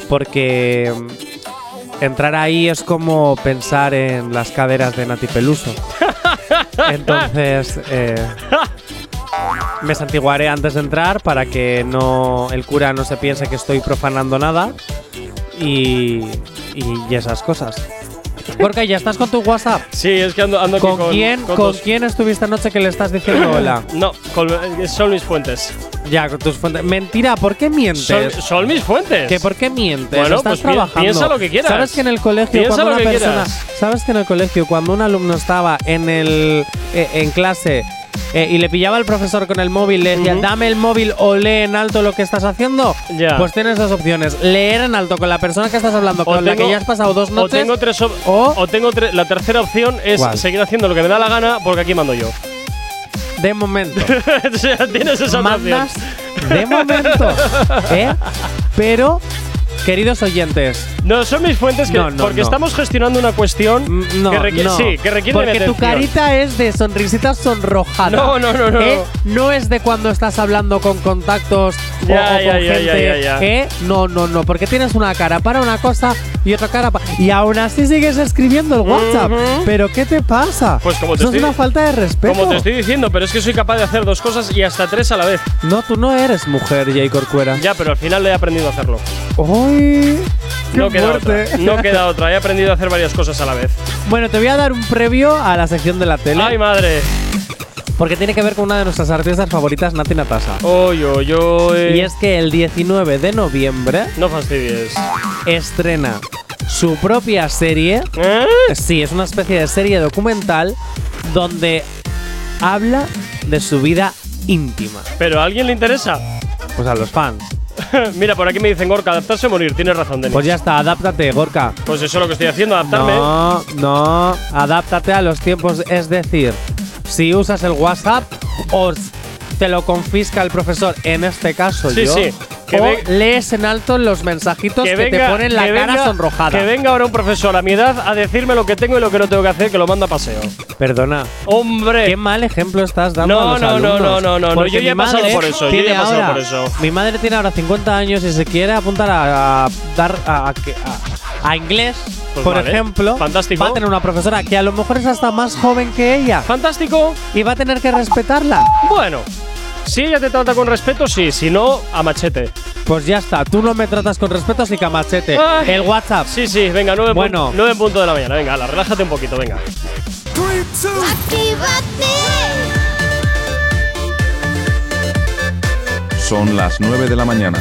Porque mm, entrar ahí es como pensar en las caderas de Nati Peluso. Entonces, eh, me santiguaré antes de entrar para que no el cura no se piense que estoy profanando nada y- y esas cosas. Porque ya estás con tu WhatsApp.
Sí, es que ando, ando aquí
¿Con,
con
quién,
con
con quién estuviste anoche que le estás diciendo hola?
No, con- eh, son mis fuentes.
Ya, con tus fuentes. Mentira, ¿por qué mientes?
Son, son mis fuentes.
¿Que ¿Por qué mientes?
Bueno,
Estás
pues
trabajando.
piensa lo que quieras.
¿Sabes que en el colegio
Piensa
cuando
lo
una persona,
quieras.
sabes que en el colegio cuando un alumno estaba en el eh, en clase eh, y le pillaba el profesor con el móvil, le decía, dame el móvil o lee en alto lo que estás haciendo.
Ya.
Pues tienes dos opciones: leer en alto con la persona que estás hablando, con la que ya has pasado dos
O
noches.
tengo tres
o-
o tengo tre- la tercera opción es
¿Cuál?
seguir haciendo lo que me da la gana porque aquí mando yo.
de momento.
o sea, tienes esa
mandas
opción.
de momento. ¿eh? Pero, queridos oyentes,
No, son mis fuentes que,
No, no,
porque
no.
estamos gestionando una cuestión
no,
que requiere,
no.
sí, que requiere
Porque tu carita es de sonrisita sonrojada.
No, no, no, no,
¿eh?
no.
Es de cuando estás hablando con contactos o-
Ya,
o,
ya,
con
ya,
gente. ¿eh? No, no, no. Porque tienes una cara para una cosa y otra cara para. Y aún así sigues escribiendo el WhatsApp.
Ujú.
¿Pero qué te pasa?
Pues como te
Eso
estoy-
es una falta de respeto.
Como te estoy diciendo, pero es que soy capaz de hacer dos cosas y hasta tres a la vez.
No, tú no eres mujer, Jay Corcuera.
Ya, pero al final he aprendido a hacerlo.
¡Uy! ¡Qué
No queda
fuerte!
otra. No queda otra. He aprendido a hacer varias cosas a la vez.
Bueno, te voy a dar un previo a la sección de la tele.
¡Ay, madre!
Porque tiene que ver con una de nuestras artistas favoritas, Nati Natasa.
Oy, oy, oy.
Y es que el 19 de noviembre
No fastidies.
estrena su propia serie.
¿Eh?
Sí, es una especie de serie documental donde habla de su vida íntima.
¿Pero a alguien le interesa?
Pues a los fans.
Mira, por aquí me dicen Gorka, adaptarse o morir. Tienes razón, Denis.
Pues ya está, adáptate, Gorka.
Pues eso es lo que estoy haciendo, adaptarme.
No, no, adáptate a los tiempos. Es decir, si usas el WhatsApp o te lo confisca el profesor, en este caso
Sí,
yo,
sí. Que
o lees en alto los mensajitos que, te ponen la
que
cara
venga-
sonrojada.
Que venga ahora un profesor a mi edad a decirme lo que tengo y lo que no tengo que hacer, que lo manda a paseo.
Perdona.
¡Hombre!
Qué mal ejemplo estás dando
No,
a los
no, no,
alumnos.
no, no, no, no,
Porque
yo ya he pasado por eso, yo ya he pasado
ahora-
por eso.
Mi madre tiene ahora 50 años y se quiere apuntar a, a dar a, a- a- a inglés,
Pues
por
vale,
ejemplo.
fantástico.
Va a tener una profesora que a lo mejor es hasta más joven que ella.
¡Fantástico!
Y va a tener que respetarla.
Bueno, si ella te trata con respeto, sí. Si no, a machete.
Pues ya está, tú no me tratas con respeto, así que a machete.
Ay.
El WhatsApp.
Sí, sí, venga, nueve,
Bueno.
punto de la mañana. Venga, ala, relájate un poquito, venga.
Son las 9 de la mañana.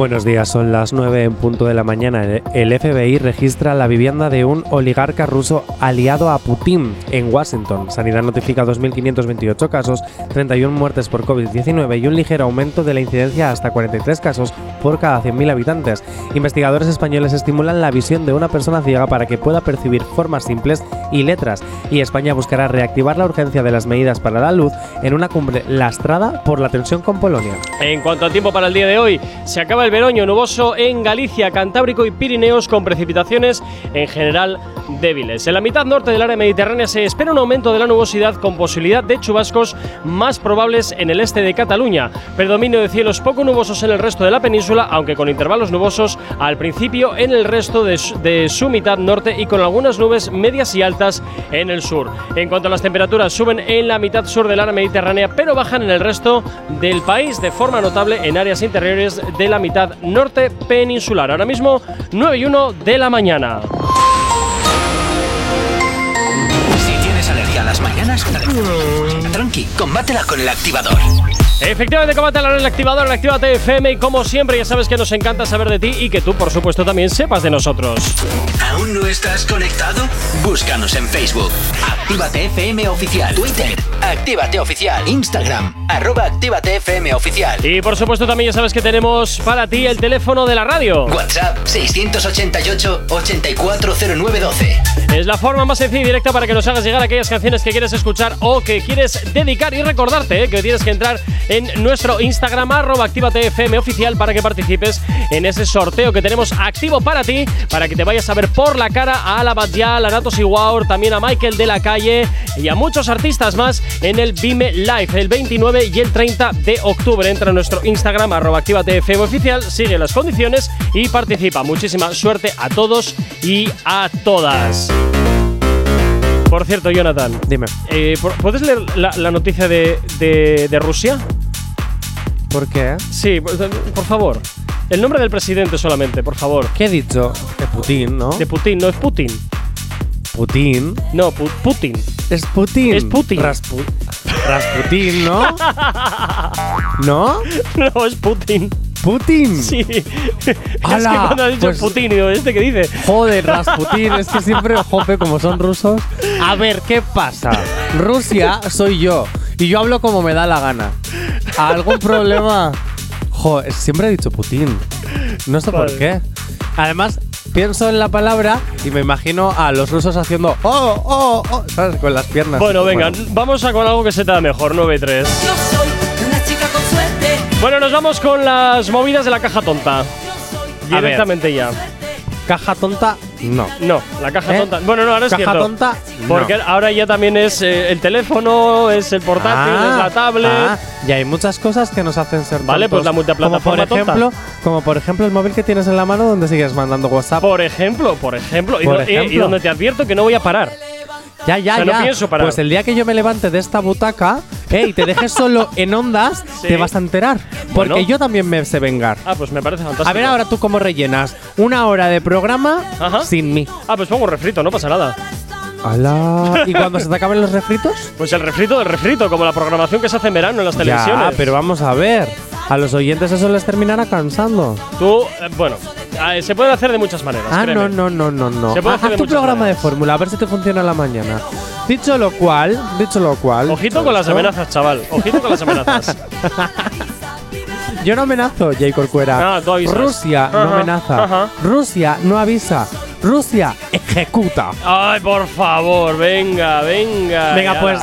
Buenos días, son las 9 en punto de la mañana. El FBI registra la vivienda de un oligarca ruso aliado a Putin en Washington. Sanidad notifica 2.528 casos, 31 muertes por COVID-19 y un ligero aumento de la incidencia hasta 43 casos por cada 100.000 habitantes. Investigadores españoles estimulan la visión de una persona ciega para que pueda percibir formas simples y letras. Y España buscará reactivar la urgencia de las medidas para la luz en una cumbre lastrada por la tensión con Polonia.
En cuanto al tiempo para el día de hoy, se acaba el veroño nuboso en Galicia, Cantábrico y Pirineos con precipitaciones en general débiles. En la mitad norte del área mediterránea se espera un aumento de la nubosidad con posibilidad de chubascos más probables en el este de Cataluña. Predominio de cielos poco nubosos en el resto de la península, aunque con intervalos nubosos al principio en el resto de su, de su mitad norte y con algunas nubes medias y altas en el sur. En cuanto a las temperaturas, suben en la mitad sur del área mediterránea, pero bajan en el resto del país de forma notable en áreas interiores de la mitad norte peninsular. Ahora mismo 9 y 1 de la mañana.
Si tienes alergia a las mañanas, tranqui, combátela con el activador.
Efectivamente, combate en el activador, el Actívate FM y como siempre ya sabes que nos encanta saber de ti y que tú por supuesto también sepas de nosotros.
¿Aún no estás conectado? Búscanos en Facebook. Actívate FM Oficial. Twitter. Actívate Oficial. Instagram. Arroba Actívate FM Oficial.
Y por supuesto también ya sabes que tenemos para ti el teléfono de la radio.
WhatsApp 688-840912.
Es la forma más sencilla y directa para que nos hagas llegar aquellas canciones que quieres escuchar o que quieres dedicar y recordarte eh, que tienes que entrar en nuestro Instagram arroba FM oficial para que participes en ese sorteo que tenemos activo para ti, para que te vayas a ver por la cara a Ala Badial, a Natos Iguaur, también a Michael de la Calle y a muchos artistas más en el Vime Live el 29 y el 30 de octubre. Entra a nuestro Instagram arroba FM oficial, sigue las condiciones y participa. Muchísima suerte a todos y a todas. Por cierto, Jonathan.
Dime.
eh, ¿por- ¿Puedes leer la, la noticia de, de- de Rusia?
¿Por qué?
Sí, por, por favor. El nombre del presidente solamente, por favor.
¿Qué he dicho? De Putin, ¿no?
De Putin, no es Putin.
Putin.
No, Pu- Putin.
Es Putin.
Es Putin.
Raspu- Rasputin, ¿no? ¿No?
No, es Putin.
Putin.
Sí. es que
¡Hala!
cuando ha dicho
Pues-
Putin, digo, ¿este qué dice?
Joder, Rasputin, es que siempre, jope, como son rusos. A ver, ¿qué pasa? Rusia soy yo. Y yo hablo como me da la gana. ¿Algún problema? Joder, siempre he dicho Putin. No sé por qué. Además, pienso en la palabra y me imagino a los rusos haciendo oh, oh, oh, ¿sabes? Con las piernas.
Bueno, venga, vamos a con algo que se te da mejor, 9-3. Bueno, nos vamos con las movidas de la caja tonta. Directamente ya.
Caja tonta, no.
No, la caja
¿Eh?
tonta. Bueno, no, ahora es
Caja
cierto.
tonta, no.
Porque ahora ya también es eh, el teléfono, es el portátil,
Ah,
es la tablet.
ah, y hay muchas cosas que nos hacen ser
Vale, pues
tontos.
la multiplataforma
como por
tonta.
ejemplo, como por ejemplo el móvil que tienes en la mano donde sigues mandando WhatsApp.
Por ejemplo, por ejemplo. y,
Por
y- y
ejemplo.
donde te advierto que no voy a parar.
Ya, ya,
O sea, no
ya.
pienso.
Pues el día que yo me levante de esta butaca, eh, y te dejes solo en ondas,
Sí.
te vas a enterar. Porque
Bueno.
yo también me sé vengar.
Ah, pues me parece fantástico.
A ver ahora tú cómo rellenas una hora de programa
Ajá.
sin mí.
Ah, pues pongo refrito, no pasa nada.
Ala. ¿Y cuando se te acaben los refritos?
Pues el refrito del refrito, como la programación que se hace en verano en las televisiones.
Ya, pero vamos a ver. A los oyentes eso les terminará cansando.
Tú, eh, bueno, se puede hacer de muchas maneras.
Ah,
créeme.
no, no, no, no, no.
Se puede hacer
haz
de
tu
muchas
programa
maneras.
de fórmula, a ver si te funciona la mañana. Dicho lo cual, dicho lo cual.
Ojito con las amenazas, chaval. Ojito con las amenazas.
Yo no amenazo, Jay Corcuera.
Ah, tú avisas.
Rusia no
Ajá,
amenaza.
ajá.
Rusia no avisa. Rusia ejecuta.
Ay, por favor, venga, venga.
Venga,
ya.
pues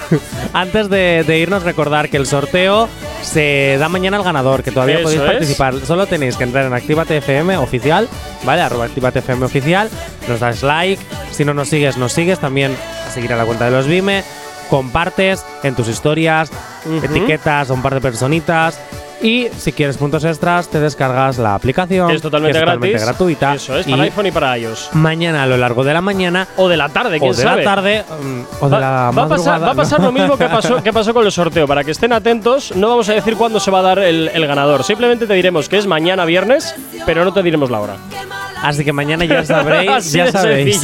antes de, de irnos, recordar que el sorteo se da mañana al ganador, que todavía podéis
es.
participar. Solo tenéis que entrar en Actívate FM oficial, ¿vale? Arroba Actívate FM oficial. Nos das like. Si no nos sigues, nos sigues. También a seguir a la cuenta de los Vime. Compartes en tus historias, etiquetas a un par de personitas. Y si quieres puntos extras, te descargas la aplicación.
Que es totalmente gratis.
gratuita.
Eso es,
Y
para iPhone y para iOS.
Mañana a lo largo de la mañana
O de la tarde, quién
o de
sabe.
la tarde mm, o de
Va,
la
va a pasar, va a pasar lo mismo que pasó, que pasó con el sorteo. Para que estén atentos, no vamos a decir cuándo se va a dar el, el ganador. Simplemente te diremos que es mañana viernes, pero no te diremos la hora.
Así que mañana ya sabréis, ya sabéis.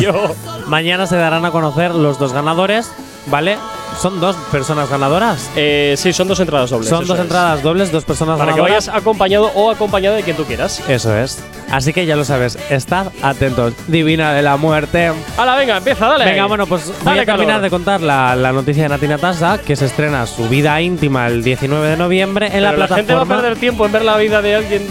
Mañana se darán a conocer los dos ganadores, ¿vale? Son dos personas ganadoras.
Eh, sí, son dos entradas dobles.
Son dos
es.
entradas dobles, dos personas
Para que
ganadoras.
vayas acompañado o acompañada de quien tú quieras.
Eso es. Así que ya lo sabes, estad atentos. Divina de la muerte.
Hala, venga, empieza, dale.
Venga, bueno, pues voy
Dale
a terminar
calor.
de contar la, la noticia de Natina Tasa, que se estrena su vida íntima el 19 de noviembre en la
Pero la gente va a
plataforma.
perder tiempo en ver la vida de alguien.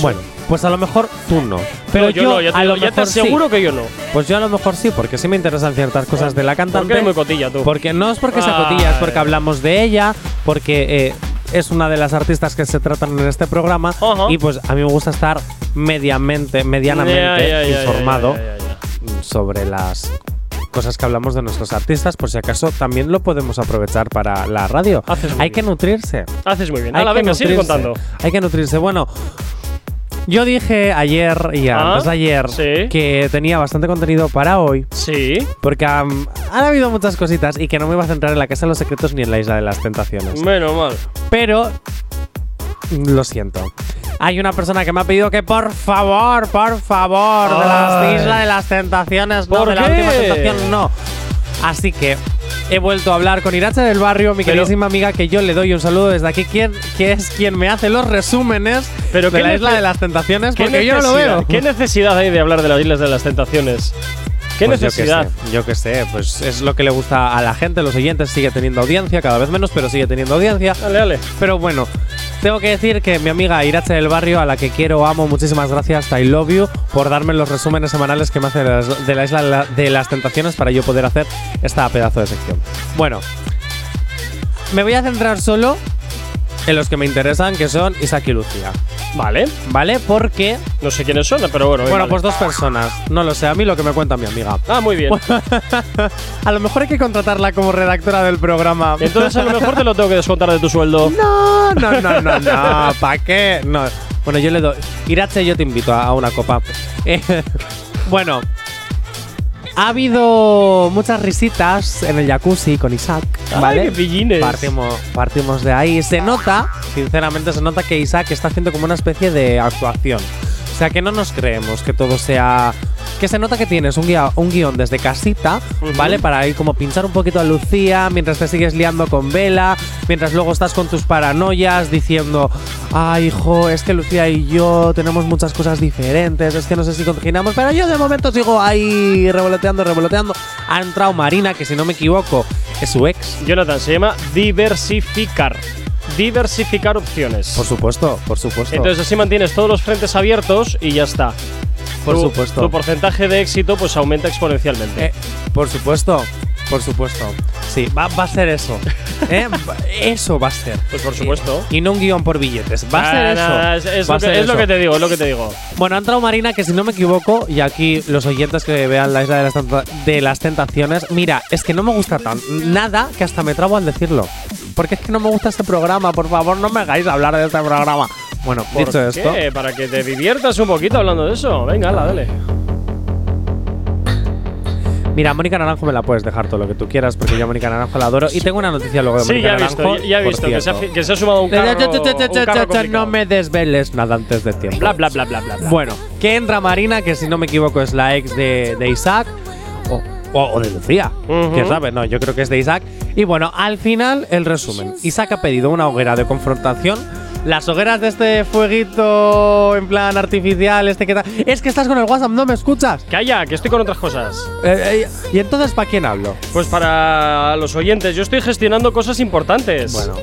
Bueno, pues a lo mejor tú no. Pero
No, yo
yo,
no, ya te
a lo
ya te
mejor sí.
aseguro que yo no.
Pues yo a lo mejor sí, porque sí me interesan ciertas cosas de la cantante.
Porque muy cotilla tú.
Porque no es porque sea cotilla, es porque hablamos de ella, porque eh, es una de las artistas que se tratan en este programa y pues a mí me gusta estar mediamente, medianamente informado sobre las cosas que hablamos de nuestros artistas, por si acaso también lo podemos aprovechar para la radio.
Haces muy
Hay que nutrirse.
Haces muy bien.
Hay
Hala,
que
venga, sigue
nutrirse.
contando.
Hay que nutrirse. Bueno, yo dije ayer y
Ah,
antes de ayer
sí.
que tenía bastante contenido para hoy.
Sí.
Porque han habido muchas cositas y que no me iba a centrar en la Casa de los Secretos ni en la Isla de las Tentaciones.
Menos mal.
Pero lo siento. Hay una persona que me ha pedido que por favor, por favor, de la Isla de las Tentaciones, no,
¿Por
de la última tentación, no. Así que He vuelto a hablar con Irache del Barrio, mi
Pero-
queridísima amiga, que yo le doy un saludo desde aquí, quien, que es quien me hace los resúmenes
Pero
de la isla de las tentaciones,
¿Qué
porque yo no lo veo.
¿Qué necesidad hay de hablar de las Islas de las Tentaciones? ¿Qué
Pues
necesidad?
Yo qué sé, yo qué sé, pues es lo que le gusta a la gente, los oyentes, sigue teniendo audiencia, cada vez menos, pero sigue teniendo audiencia.
Dale, dale.
Pero bueno, tengo que decir que mi amiga Irache del Barrio, a la que quiero, amo, muchísimas gracias, I love you, por darme los resúmenes semanales que me hace de la isla de la- de las tentaciones para yo poder hacer esta pedazo de sección. Bueno, me voy a centrar solo en los que me interesan, que son Isaac y Lucía.
Vale.
¿Vale? Porque.
No sé quiénes son, pero bueno.
Bueno,
vale.
pues dos personas. No lo sé, a mí lo que me cuenta mi amiga.
Ah, muy bien.
a lo mejor hay que contratarla como redactora del programa.
Entonces a lo mejor te lo tengo que descontar de tu sueldo.
No, no, no, no, no. ¿Para qué? No. Bueno, yo le doy. Irache, yo te invito a, a una copa. Eh, bueno. Ha habido muchas risitas en el jacuzzi con Isaac,
Ay,
¿vale?
qué pillines.
Partimos, partimos de ahí. Se nota, sinceramente, se nota que Isaac está haciendo como una especie de actuación. O sea, que no nos creemos que todo sea. Que se nota que tienes un, guia- un guion desde casita, ¿vale? Para ahí como pinchar un poquito a Lucía mientras te sigues liando con Vela, mientras luego estás con tus paranoias diciendo, ay, hijo, es que Lucía y yo tenemos muchas cosas diferentes, es que no sé si compaginamos, pero yo de momento sigo ahí revoloteando, revoloteando. Ha entrado Marina, que si no me equivoco, es su ex.
Jonathan, se llama diversificar. Diversificar opciones.
Por supuesto, por supuesto.
Entonces así mantienes todos los frentes abiertos y ya está.
Por
Tu-
supuesto.
Tu porcentaje de éxito pues aumenta exponencialmente.
Eh, por supuesto, por supuesto. Sí, va, va a ser eso. ¿eh? Eso va a ser.
Pues por supuesto.
Y no un guion por billetes. Va a ser
Ah,
eso.
nada, es, es
Va
lo
a ser
que, es lo
eso.
que te digo, es lo que te digo.
Bueno, ha entrado Marina, que si no me equivoco, y aquí los oyentes que vean la isla de las, de las tentaciones, mira, es que no me gusta tan nada que hasta me trabo al decirlo. Porque es que no me gusta este programa, por favor, no me hagáis hablar de este programa. Bueno,
¿Por
dicho esto,
qué? Para que te diviertas un poquito hablando de eso. Venga, hala, dale.
mira, Mónica Naranjo me la puedes dejar todo lo que tú quieras, porque yo a Mónica Naranjo la adoro. Y tengo una noticia luego de
Sí,
Mónica
ya he visto,
Naranjo.
ya, ya he visto que se, ha, que se ha sumado un carro, un carro
no me desveles nada antes de tiempo.
Bla, bla, bla, bla, bla.
Bueno, que entra Marina, que si no me equivoco es la ex de, de Isaac. O, o- o de Lucía.
Ujú.
¿Quién sabe? No, yo creo que es de Isaac. Y bueno, al final, el resumen. Isaac ha pedido una hoguera de confrontación. Las hogueras de este fueguito en plan artificial, este que tal. Es que estás con el WhatsApp, no me escuchas.
Calla, que estoy con otras cosas.
Eh, eh, ¿Y entonces para quién hablo?
Pues para los oyentes, yo estoy gestionando cosas importantes.
Bueno.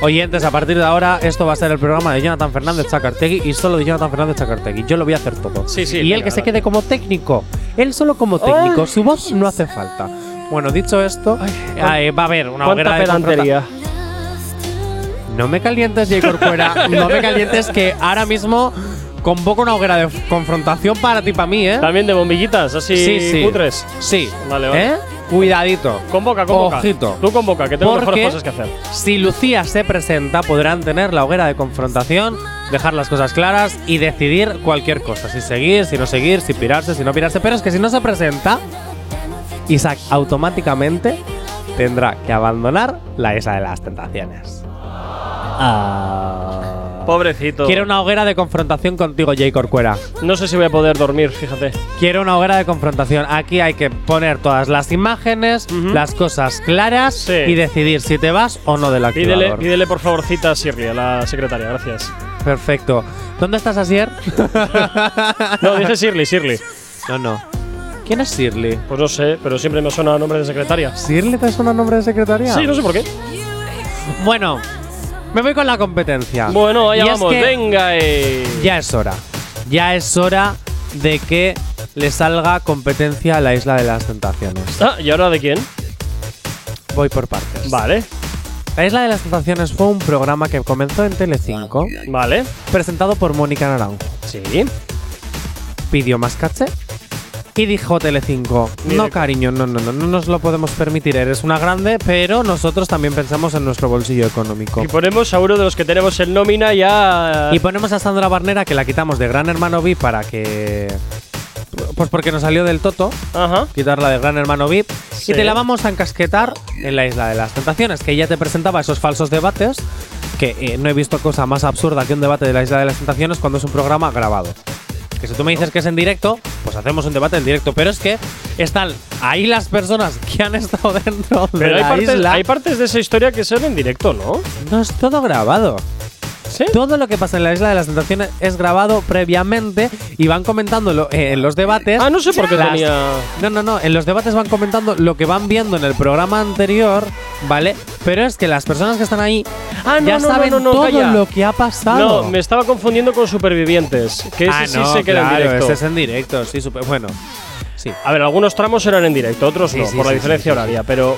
Oyentes, a partir de ahora esto va a ser el programa de Jonathan Fernández Chacartegui y solo de Jonathan Fernández Chacartegui. Yo lo voy a hacer todo.
Sí, sí,
Y él
venga,
que se quede como técnico. Él solo como técnico. Su voz no hace falta. Bueno, dicho esto, eh, va a haber una hoguera de
pedantería.
No me calientes, J. Corcuera. no me calientes que ahora mismo convoco una hoguera de confrontación para ti, para mí, ¿eh?
También de bombillitas, así
Sí, sí.
cutres.
Sí.
Vale, vale.
¿Eh? Cuidadito.
Convoca, convoca.
Ojito.
Tú convoca, que tengo
Porque
mejores cosas que hacer.
Si Lucía se presenta, podrán tener la hoguera de confrontación, dejar las cosas claras y decidir cualquier cosa. Si seguir, si no seguir, si pirarse, si no pirarse. Pero es que si no se presenta, Isaac automáticamente tendrá que abandonar la isla de las tentaciones. Ah.
Pobrecito.
Quiero una hoguera de confrontación contigo, Jay Corcuera.
No sé si voy a poder dormir, fíjate.
Quiero una hoguera de confrontación. Aquí hay que poner todas las imágenes, las cosas claras
Sí.
y decidir si te vas o no del
Pídele,
activador.
pídele por favor cita a Shirley, a la secretaria, gracias.
Perfecto. ¿Dónde estás, Asier?
No, dije Shirley, Shirley.
no, no. ¿Quién es Shirley?
Pues no sé, pero siempre me suena a nombre de secretaria.
¿Shirley te suena nombre de secretaria?
Sí, no sé por qué.
Bueno, me voy con la competencia.
Bueno, allá
Y es
vamos,
que
venga. eh.
Ya es hora. Ya es hora de que le salga competencia a la isla de las tentaciones.
Ah, ¿y ahora de quién?
Voy por partes.
Vale,
La Isla de las Tentaciones fue un programa que comenzó en Telecinco,
vale.
presentado por Mónica Naranjo.
Sí.
Pidió más caché y dijo Telecinco, no cariño, no, no, no, no nos lo podemos permitir, eres una grande, pero nosotros también pensamos en nuestro bolsillo económico.
Y ponemos a uno de los que tenemos en nómina ya.
Y ponemos a Sandra Barnera, que la quitamos de Gran Hermano VIP para que... Pues porque nos salió del Toto,
Ajá.
quitarla de Gran Hermano VIP,
Sí.
y te la vamos a encasquetar en la Isla de las Tentaciones, que ella te presentaba esos falsos debates, que eh, no he visto cosa más absurda que un debate de la Isla de las Tentaciones cuando es un programa grabado. Que si tú me dices que es en directo, pues hacemos un debate en directo. Pero es que están ahí las personas que han estado dentro de
Pero hay
la
partes,
isla.
hay partes de esa historia que son en directo, ¿no?
No es todo grabado. Todo lo que pasa en la Isla de las Tentaciones es grabado previamente y van comentándolo eh, en los debates.
Ah, no sé por qué
Las-
tenía.
No, no, no. En los debates van comentando lo que van viendo en el programa anterior, ¿vale? Pero es que las personas que están ahí
Ah, no,
ya
no,
saben
no,
todo
calla.
lo que ha pasado.
No, me estaba confundiendo con Supervivientes. Que ese
ah,
sí se queda
claro,
en directo.
ese es en directo, sí, super, bueno. Sí.
A ver, algunos tramos eran en directo, otros
Sí,
no,
sí,
por la
sí,
diferencia
sí, sí.
horaria, pero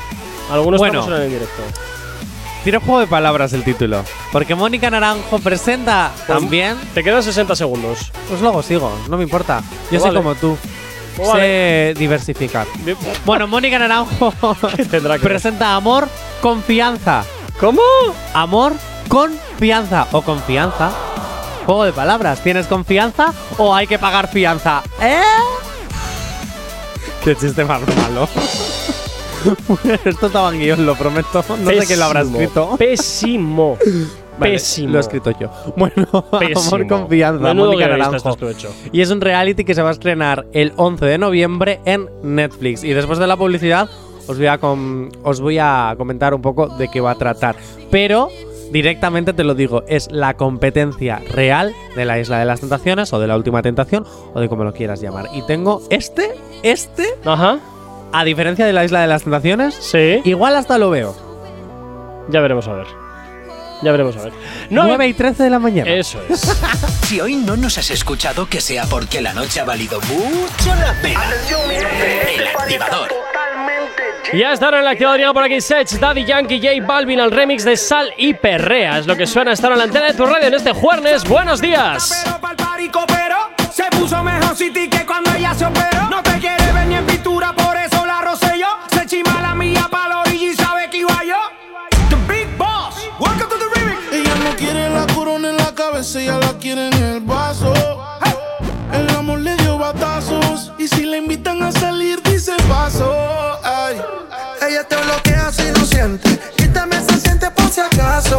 algunos
Bueno.
tramos eran en directo.
Tiene juego de palabras el título. Porque Mónica Naranjo presenta también.
Te quedan 60 segundos.
Pues luego sigo, no me importa. Yo
Pues
soy
vale.
como tú.
Pues
sé diversificar. Bueno, Mónica Naranjo
tendrá que
presenta amor, confianza.
¿Cómo?
Amor, confianza o confianza. Juego de palabras. ¿Tienes confianza o hay que pagar fianza? ¿Eh? Qué chiste más malo. Esto estaba en guion, lo prometo. No sé quién lo habrá escrito.
Pésimo.
Vale,
Pésimo.
Lo he escrito yo. Bueno,
Pésimo.
amor, confianza. Mónica Naranjo. Y es un reality que se va a estrenar el 11 de noviembre en Netflix. Y después de la publicidad os voy a, com- os voy a comentar un poco de qué va a tratar. Pero directamente te lo digo, es la competencia real de la Isla de las Tentaciones o de la Última Tentación o de como lo quieras llamar. Y tengo este, este,
Ajá.
A diferencia de la Isla de las Tentaciones,
Sí.
igual hasta lo veo.
Ya veremos a ver. Ya veremos a ver. No,
9 y 13 de la mañana.
Eso es.
Si hoy no nos has escuchado, que sea porque la noche ha valido mucho la pena. El activador.
Ya estará en la actividad llega por aquí Sech, Daddy Yankee, J Balvin al remix de Sal y Perrea. Es lo que suena estar en la antena de tu radio en este jueves. Buenos días.
Perico, pero se puso mejor City que cuando ella se operó. No te la
ella la quiere en el vaso. El amor le dio batazos y si le invitan a salir dice paso. Ay.
Ella te bloquea si no siente. Quítame se siente por si acaso.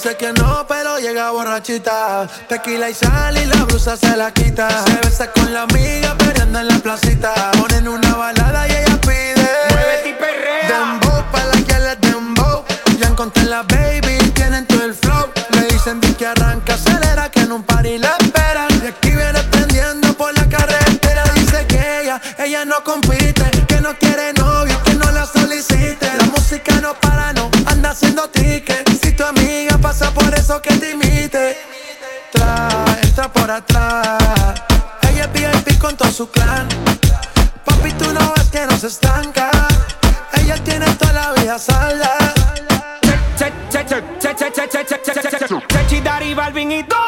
Dice que
no,
pero llega borrachita. Tequila y sal y la blusa se la quita. Se besa con la amiga peleando en la placita. Ponen una balada y ella pide.
Muévete y perrea.
Dembow pa' la que les dembow. Ya encontré la baby, tienen todo el flow. Le dicen di que arranca, acelera, que en un party la esperan. Y aquí viene prendiendo por la carretera. Dice que ella, ella no compite. Pasa por eso que te imite. Trae, entra por atrás. Ella es VIP con todo su clan. Papi, tú no ves que no se estanca. Ella tiene toda la vida salda.
Sechi, Daddy, Balvin, ¿y dónde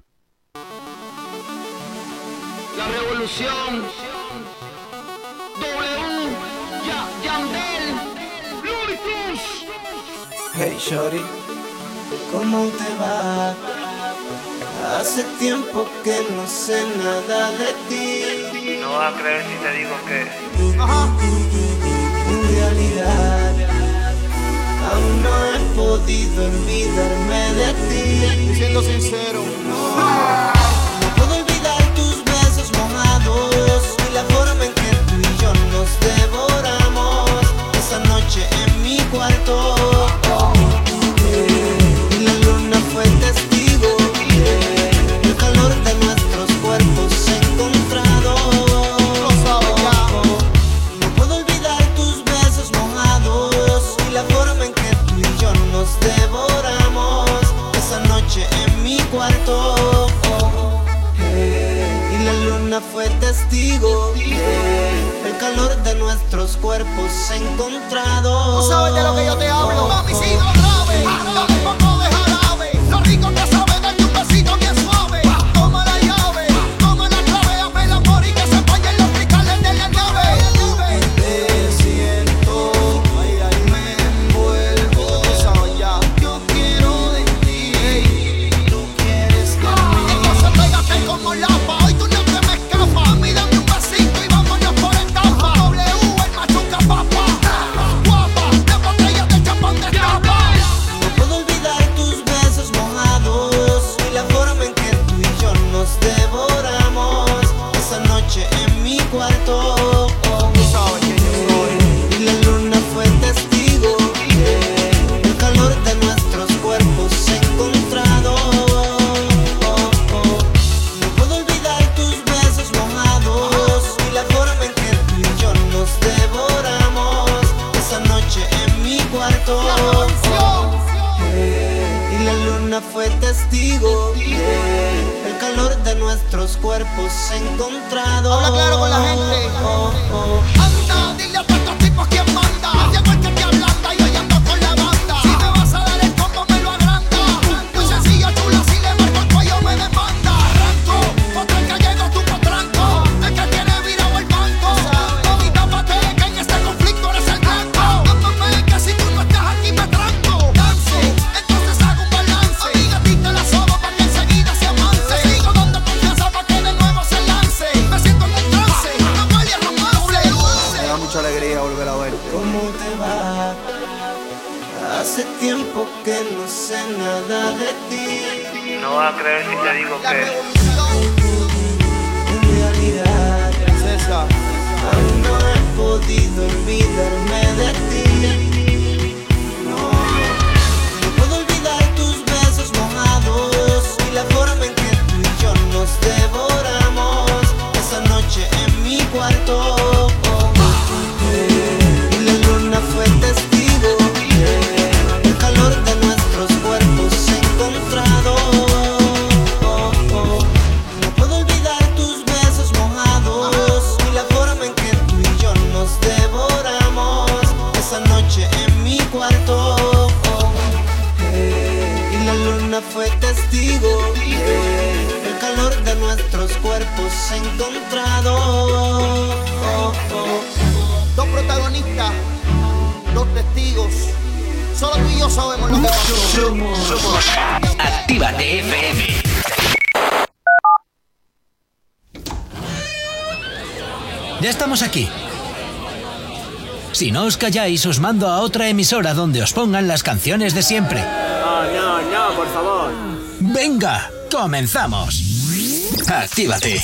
Revolución. W. Ya, Yandel. Ludacris.
Hey Shorty, ¿cómo te va? Hace tiempo que no sé nada de ti.
No vas a creer si te digo que.
En realidad, aún no he podido olvidarme de ti.
Siendo sincero.
No noche en mi cuarto. Y la luna fue testigo del calor de nuestros cuerpos encontrados. No puedo olvidar tus besos mojados y la forma en que tú y yo nos devoramos esa noche en mi cuarto. Y la luna fue testigo calor de nuestros cuerpos encontrados.
Tú sabes de lo que yo te hablo. Anda,
Hace tiempo que no sé nada de ti.
No vas a creer si te digo que.
En realidad, aún no he podido olvidarme de ti. No, no puedo olvidar tus besos mojados y la forma en que tú y yo nos devoramos esa noche en mi cuarto. Cuerpos encontrados.
Dos protagonistas, dos testigos. Solo tú y yo sabemos lo que pasó.
Somos Actívate FM. Ya estamos aquí. Si no os calláis, os mando a otra emisora donde os pongan las canciones de siempre.
No, no, no, por favor.
Venga, comenzamos. Actívate.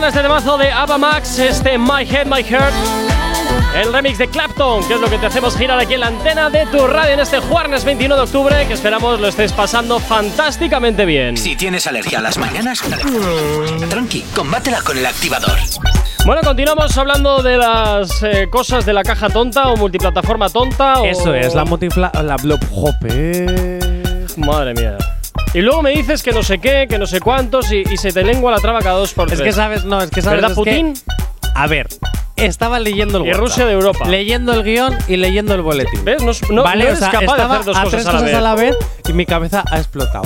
Suena este temazo de Ava Max, este My Head, My Heart. El remix de Clapton, que es lo que te hacemos girar aquí en la antena de tu radio en este jueves 21 de octubre, que esperamos lo estés pasando fantásticamente bien.
Si tienes alergia a las mañanas, tranqui, combátela con el activador.
Bueno, continuamos hablando de las eh, cosas de la caja tonta o multiplataforma tonta. o-
Eso es, la. La blob. Jope.
Madre mía. Y luego me dices que no sé qué, que no sé cuántos y, y se te lengua la traba cada dos por
Es
tres.
que sabes, no, es que sabes.
¿Verdad,
es que-
Putin?
a ver, estaba leyendo el
Y
WhatsApp,
Rusia de Europa.
Leyendo el guion y leyendo el boletín.
¿Ves? No, no-
vale,
no
o
eres
sea,
capaz de hacer dos
a
cosas
tres
a la
cosas a la vez y mi cabeza ha explotado.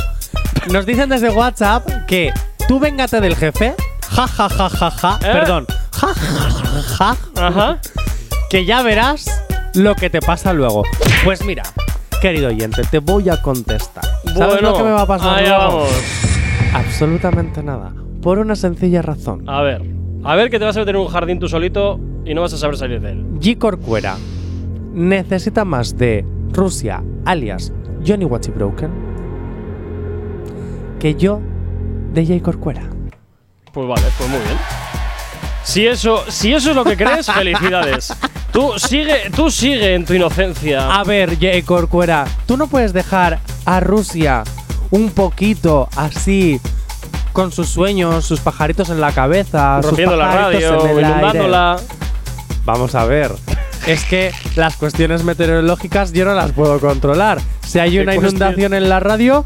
Nos dicen desde WhatsApp que tú véngate del jefe, ja ja ja ja ja,
¿Eh?
perdón, ja ja ja, ja,
Ajá.
que ya verás lo que te pasa luego. Pues mira, querido oyente, te voy a contestar. ¿Sabes
Bueno,
lo que me va a pasar
allá vamos.
Absolutamente nada. Por una sencilla razón.
A ver. A ver que te vas a meter en un jardín tú solito y no vas a saber salir de él.
G. Corcuera necesita más de Rusia, alias Johnny Watchy Broken, que yo de J. Corcuera.
Pues vale, pues muy bien. Si eso, si eso es lo que crees, felicidades. Tú sigue, tú sigue en tu inocencia.
A ver, J. Corcuera, tú no puedes dejar a Rusia un poquito así con sus sueños, sus pajaritos en la cabeza, sus
rompiendo la radio,
en el aire.
inundándola.
Vamos a ver. Es que las cuestiones meteorológicas yo no las puedo controlar. Si hay
¿Qué
una inundación en la radio,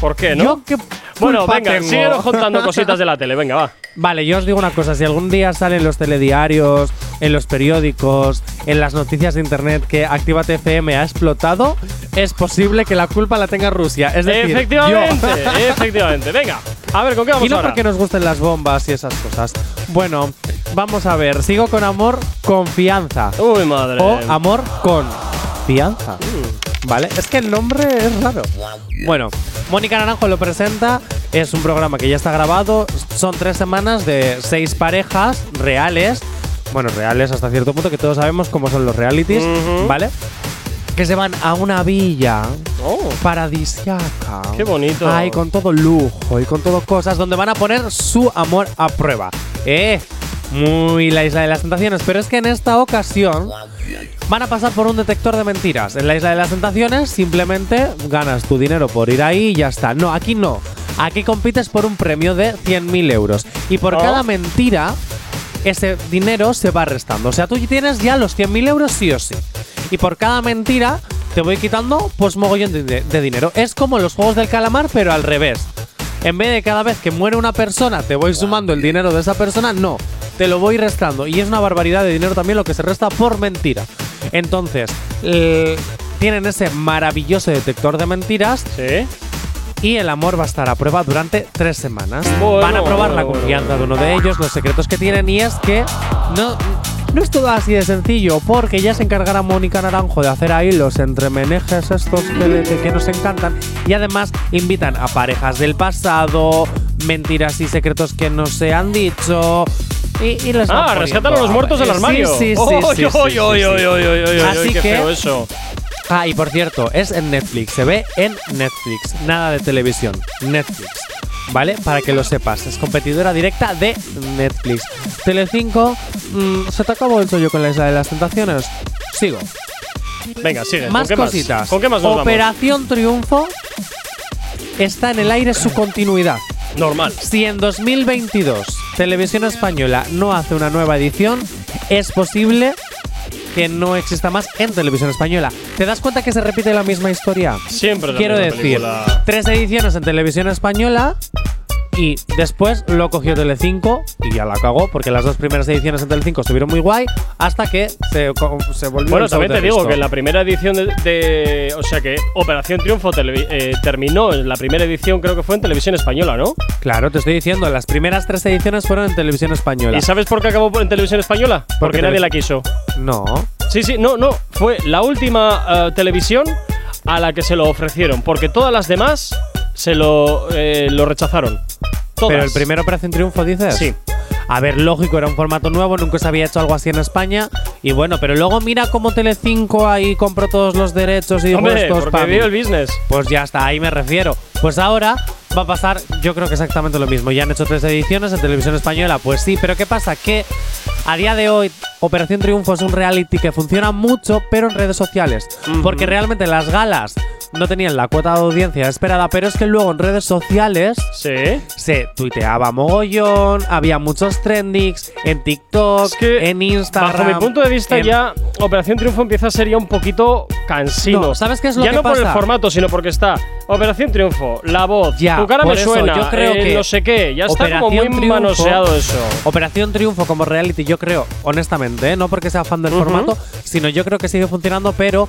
¿Por qué, no?
yo
bueno, venga,
tengo?
síguenos contando cositas de la tele, venga, va.
Vale, yo os digo una cosa, si algún día salen los telediarios en los periódicos, en las noticias de internet que Actívate FM ha explotado, es posible que la culpa la tenga Rusia. Es decir,
efectivamente,
yo.
efectivamente. Venga, a ver, ¿con qué vamos
y no
ahora?
porque nos gusten las bombas y esas cosas. Bueno, vamos a ver. Sigo con amor, confianza.
Uy, madre.
O amor con fianza. ¿Vale? Es que el nombre es raro. Bueno, Mónica Naranjo lo presenta. Es un programa que ya está grabado. Son tres semanas de seis parejas reales. Bueno, reales hasta cierto punto, que todos sabemos cómo son los realities. ¿vale? Que se van a una villa
Oh,
paradisiaca.
qué bonito.
Ay, con todo lujo y con todo cosas donde van a poner su amor a prueba. Eh, muy la isla de las tentaciones, pero es que en esta ocasión van a pasar por un detector de mentiras. En la isla de las tentaciones simplemente ganas tu dinero por ir ahí y ya está. No, aquí no. Aquí compites por un premio de 100.000 euros. Y por
Oh.
cada mentira, ese dinero se va restando. O sea, tú tienes ya los 100.000 euros sí o sí. Y por cada mentira te voy quitando pues mogollón de, de dinero. Es como los juegos del calamar, pero al revés. En vez de cada vez que muere una persona te voy sumando el dinero de esa persona, no. Te lo voy restando. Y es una barbaridad de dinero también lo que se resta por mentira. Entonces, eh, tienen ese maravilloso detector de mentiras.
Sí.
Y el amor va a estar a prueba durante tres semanas.
Bueno,
Van a probar la
bueno,
confianza de uno de ellos, los secretos que tienen. Y es que no, no es todo así de sencillo, porque ya se encargará Mónica Naranjo de hacer ahí los entremenejes estos que, nos encantan. Y además invitan a parejas del pasado, mentiras y secretos que no se han dicho. Y, y les
Ah, rescatan a los muertos del armario.
Sí, sí, sí. Así que
feo eso.
Ah, y por cierto, es en Netflix, se ve en Netflix, nada de televisión, Netflix. ¿Vale? Para que lo sepas, es competidora directa de Netflix. Telecinco, mm, ¿se te acabó el yo con la isla de las tentaciones? Sigo.
Venga, sigue. ¿con
Más
qué
cositas.
¿Con qué más nos vamos?
Operación Triunfo está en el aire su continuidad.
Normal.
Si en 2022 Televisión Española no hace una nueva edición, es posible que no exista más en Televisión Española. ¿Te das cuenta que se repite la misma historia?
Siempre
Quiero decir,
película.
tres ediciones en Televisión Española y después lo cogió Telecinco y ya la cagó porque las dos primeras ediciones en Telecinco estuvieron muy guay hasta que se, se volvió
Bueno, también te digo que en la primera edición de, de- O sea que Operación Triunfo eh, terminó en la primera edición, creo que fue en televisión española, ¿no?
Claro, te estoy diciendo, las primeras tres ediciones fueron en Televisión Española.
¿Y sabes por qué acabó en televisión española? Porque
Porque
nadie la quiso.
No.
Sí, sí, no, no. Fue la última eh, televisión a la que se lo ofrecieron. Porque todas las demás se lo, eh, lo rechazaron. Todas.
Pero el primer Operación Triunfo, dices.
Sí.
A ver, lógico, era un formato nuevo, nunca se había hecho algo así en España. Y bueno, pero luego mira cómo Telecinco ahí compró todos los derechos y dijo
Hombre,
estos
porque
pa' mí".
vio el business.
Pues ya está, ahí me refiero. Pues ahora va a pasar, yo creo que exactamente lo mismo. Ya han hecho tres ediciones en televisión española, pues sí, pero ¿qué pasa? Que a día de hoy Operación Triunfo es un reality que funciona mucho, pero en redes sociales. Porque realmente las galas no tenían la cuota de audiencia esperada, pero es que luego en redes sociales se tuiteaba mogollón, había muchos trendings en TikTok, en Instagram.
Bajo mi punto de vista,
en-
ya Operación Triunfo empieza a ser ya un poquito cansino.
No, ¿sabes qué es lo
ya
que
no por el formato, sino porque está Operación Triunfo, la voz,
Ya,
tu cara me
eso,
suena,
yo creo
eh,
que
no sé qué, ya está como muy
Triunfo-
manoseado eso.
Operación Triunfo como reality, yo creo, honestamente, ¿eh? no porque sea fan del formato, sino yo creo que sigue funcionando, pero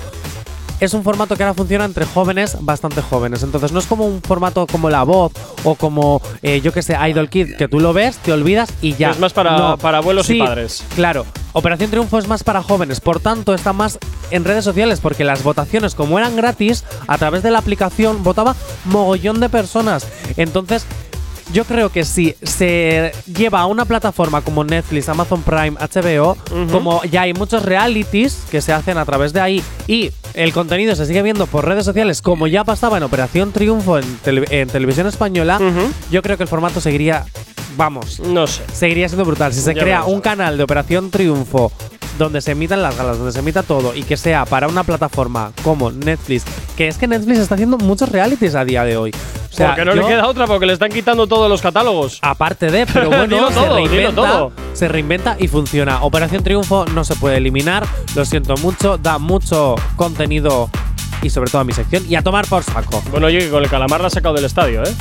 es un formato que ahora funciona entre jóvenes, bastante jóvenes. Entonces no es como un formato como La Voz o como, eh, yo que sé, Idol Kid, que tú lo ves, te olvidas y ya.
Es más para-
No.
para abuelos y padres.
Claro, Operación Triunfo es más para jóvenes, por tanto está más en redes sociales, porque las votaciones, como eran gratis, a través de la aplicación votaba mogollón de personas. Entonces, yo creo que si se lleva a una plataforma como Netflix, Amazon Prime, HBO, como ya hay muchos realities que se hacen a través de ahí y el contenido se sigue viendo por redes sociales, como ya pasaba en Operación Triunfo en, tele- en televisión española, yo creo que el formato seguiría, vamos,
no sé,
seguiría siendo brutal. Si se
Ya
crea un canal de Operación Triunfo donde se emitan las galas, donde se emita todo y que sea para una plataforma como Netflix, que es que Netflix está haciendo muchos realities a día de hoy. O sea,
porque no
yo-
le queda otra, porque le están quitando todos los catálogos.
Aparte de, pero bueno,
Dilo
se,
todo, dilo
reinventa,
todo.
se reinventa y funciona. Operación Triunfo no se puede eliminar, lo siento mucho, da mucho contenido y sobre todo a mi sección y a tomar por saco.
Bueno, oye, que con el calamar la ha sacado del estadio, ¿eh?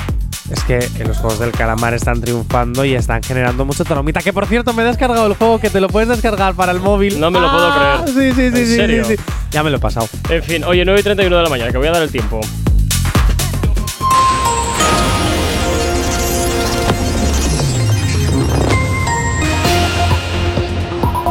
Es que en los juegos del calamar están triunfando y están generando mucho tolomita. Que por cierto, me he descargado el juego que te lo puedes descargar para el móvil.
No me lo puedo
Ah,
creer.
Sí, sí, sí,
¿En
sí,
serio?
sí, sí. Ya me lo he pasado.
En fin, oye, 9 y 31 de la mañana, que voy a dar el tiempo.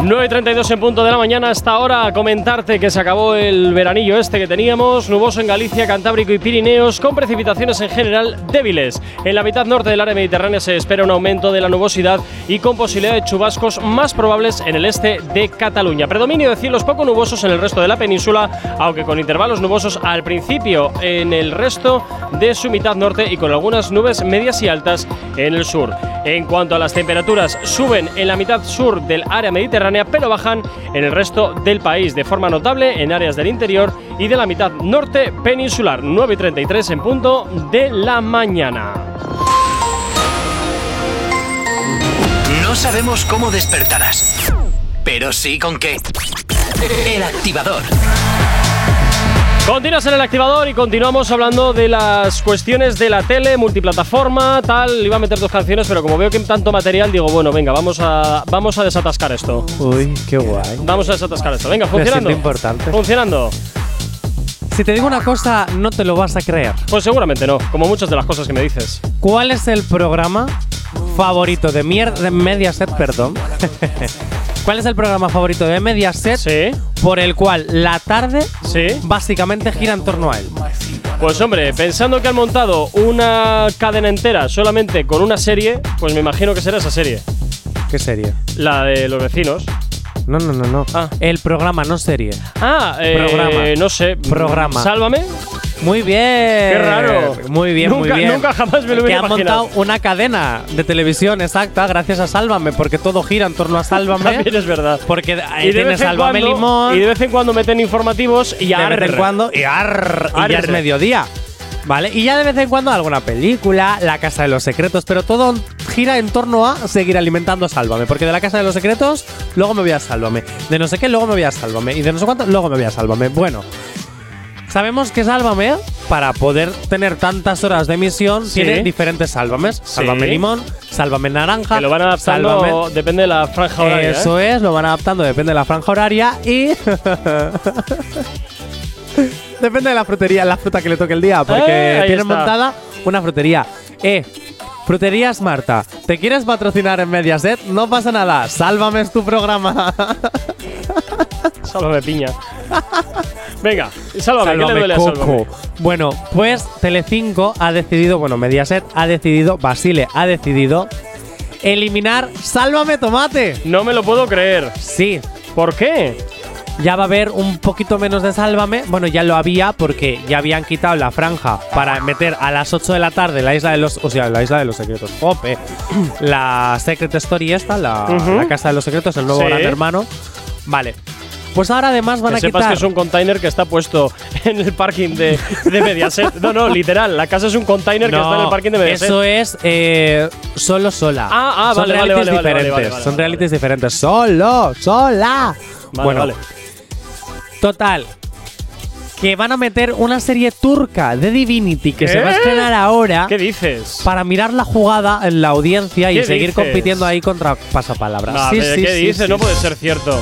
Nueve y 32 en punto de la mañana hasta ahora comentarte que se acabó el veranillo este que teníamos, nuboso en Galicia, Cantábrico y Pirineos, con precipitaciones en general débiles. En la mitad norte del área mediterránea se espera un aumento de la nubosidad y con posibilidad de chubascos más probables en el este de Cataluña. Predominio de cielos poco nubosos en el resto de la península, aunque con intervalos nubosos al principio en el resto de su mitad norte y con algunas nubes medias y altas en el sur. En cuanto a las temperaturas, suben en la mitad sur del área mediterránea, pero bajan en el resto del país, de forma notable en áreas del interior y de la mitad norte peninsular. 9 y 33 en punto de la mañana.
No sabemos cómo despertarás, pero sí con qué. El activador.
Continúas en el activador y continuamos hablando de las cuestiones de la tele, multiplataforma, tal. Iba a meter dos canciones, pero como veo que hay tanto material, digo, bueno, venga, vamos a, vamos a desatascar esto.
Uy, qué guay.
Vamos a desatascar esto. Venga, funcionando.
importante.
Funcionando.
Si te digo una cosa, no te lo vas a creer.
Pues seguramente no, como muchas de las cosas que me dices.
¿Cuál es el programa favorito de, mier de Mediaset, perdón? ¿Cuál es el programa favorito de Mediaset por el cual la tarde básicamente gira en torno a él?
Pues hombre, pensando que han montado una cadena entera solamente con una serie, pues me imagino que será esa serie.
¿Qué serie?
La de los vecinos.
No, no, no, no. El programa, no serie.
Ah, eh,
Programa.
no sé.
Programa.
Sálvame.
Muy bien.
Qué raro.
Muy bien,
Nunca-
muy bien.
nunca jamás me lo
Que
hubiera
han
imaginado.
montado una cadena de televisión exacta gracias a Sálvame, porque todo gira en torno a Sálvame.
También es verdad.
Porque ahí
de
tienes Sálvame
cuando-
Limón.
Y de vez en cuando meten informativos y
de
arr.
vez en cuando y, arr, y ya es mediodía. ¿Vale? Y ya de vez en cuando alguna película, La Casa de los Secretos, pero todo gira en torno a seguir alimentando a Sálvame. Porque de La Casa de los Secretos, luego me voy a Sálvame. De no sé qué, luego me voy a Sálvame. Y de no sé cuánto, luego me voy a Sálvame. Bueno, sabemos que Sálvame, para poder tener tantas horas de emisión,
Sí.
tiene diferentes Sálvames. Sálvame Limón, Sálvame Naranja.
Que lo van adaptando,
Sálvame-
depende de la franja horaria.
eso
¿eh?
es, lo van adaptando, depende de la franja horaria y. depende de la frutería, la fruta que le toque el día, porque
Eh,
montada una frutería. Eh, Fruterías Marta, ¿te quieres patrocinar en Mediaset? No pasa nada, sálvame es tu programa.
Sálvame piña. Venga, sálvame, ¿qué le
Sálvame
duele a. Sálvame?
Bueno, pues Telecinco ha decidido, bueno, Mediaset ha decidido, Basile ha decidido eliminar Sálvame Tomate.
No me lo puedo creer.
Sí.
¿Por qué?
Ya va a haber un poquito menos de Sálvame. Bueno, ya lo había porque ya habían quitado la franja para meter a las 8 de la tarde la isla de los. O sea, la isla de los secretos. Jope. La Secret Story esta, la, casa de los secretos, el nuevo
Sí.
gran hermano. Vale. Pues ahora además van
que
a
sepas
quitar.
que es un container que está puesto en el parking de, de Mediaset. No, no, literal. La casa es un container que está en el parking de Mediaset.
Eso es eh, solo sola.
Ah, ah,
Son
vale, vale,
realities
vale, vale,
diferentes.
vale, vale,
Son
vale.
realities diferentes. Solo, sola.
Vale,
bueno,
vale.
total. Que van a meter una serie turca de Divinity que
¿Qué?
se va a estrenar ahora.
¿Qué dices?
Para mirar la jugada en la audiencia y
¿Qué
seguir
dices?
compitiendo ahí contra pasapalabras. Sí, sí,
¿Qué
sí,
dices? No puede ser cierto.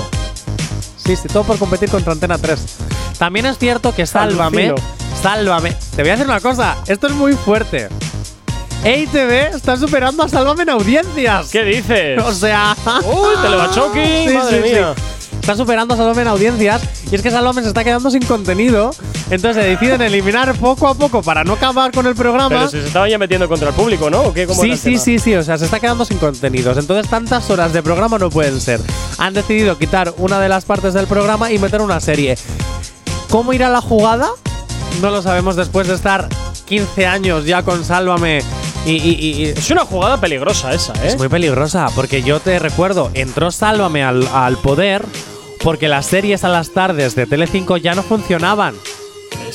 Sí, sí, todo por competir contra Antena 3. También es cierto que Sálvame,
Alucino.
Sálvame. Te voy a decir una cosa, esto es muy fuerte. EITV está superando a Sálvame en audiencias.
¿Qué dices?
O sea.
Uy, Telebachoqui,
Sí,
madre
sí, sí.
mía.
Está superando a Sálvame en audiencias. Y es que Sálvame se está quedando sin contenido. Entonces deciden eliminar poco a poco para no acabar con el programa.
Pero se estaban ya metiendo contra el público, ¿no? ¿O qué? ¿Cómo
Sí, sí, sí, sí, o sea, se está quedando sin contenidos. Entonces, tantas horas de programa no pueden ser. Han decidido quitar una de las partes del programa y meter una serie. ¿Cómo irá la jugada? No lo sabemos después de estar 15 años ya con Sálvame. Y, y- y- y-
Es una jugada peligrosa esa, ¿eh?
es muy peligrosa, porque yo te recuerdo, entró Sálvame al, al poder porque las series a las tardes de Telecinco ya no funcionaban.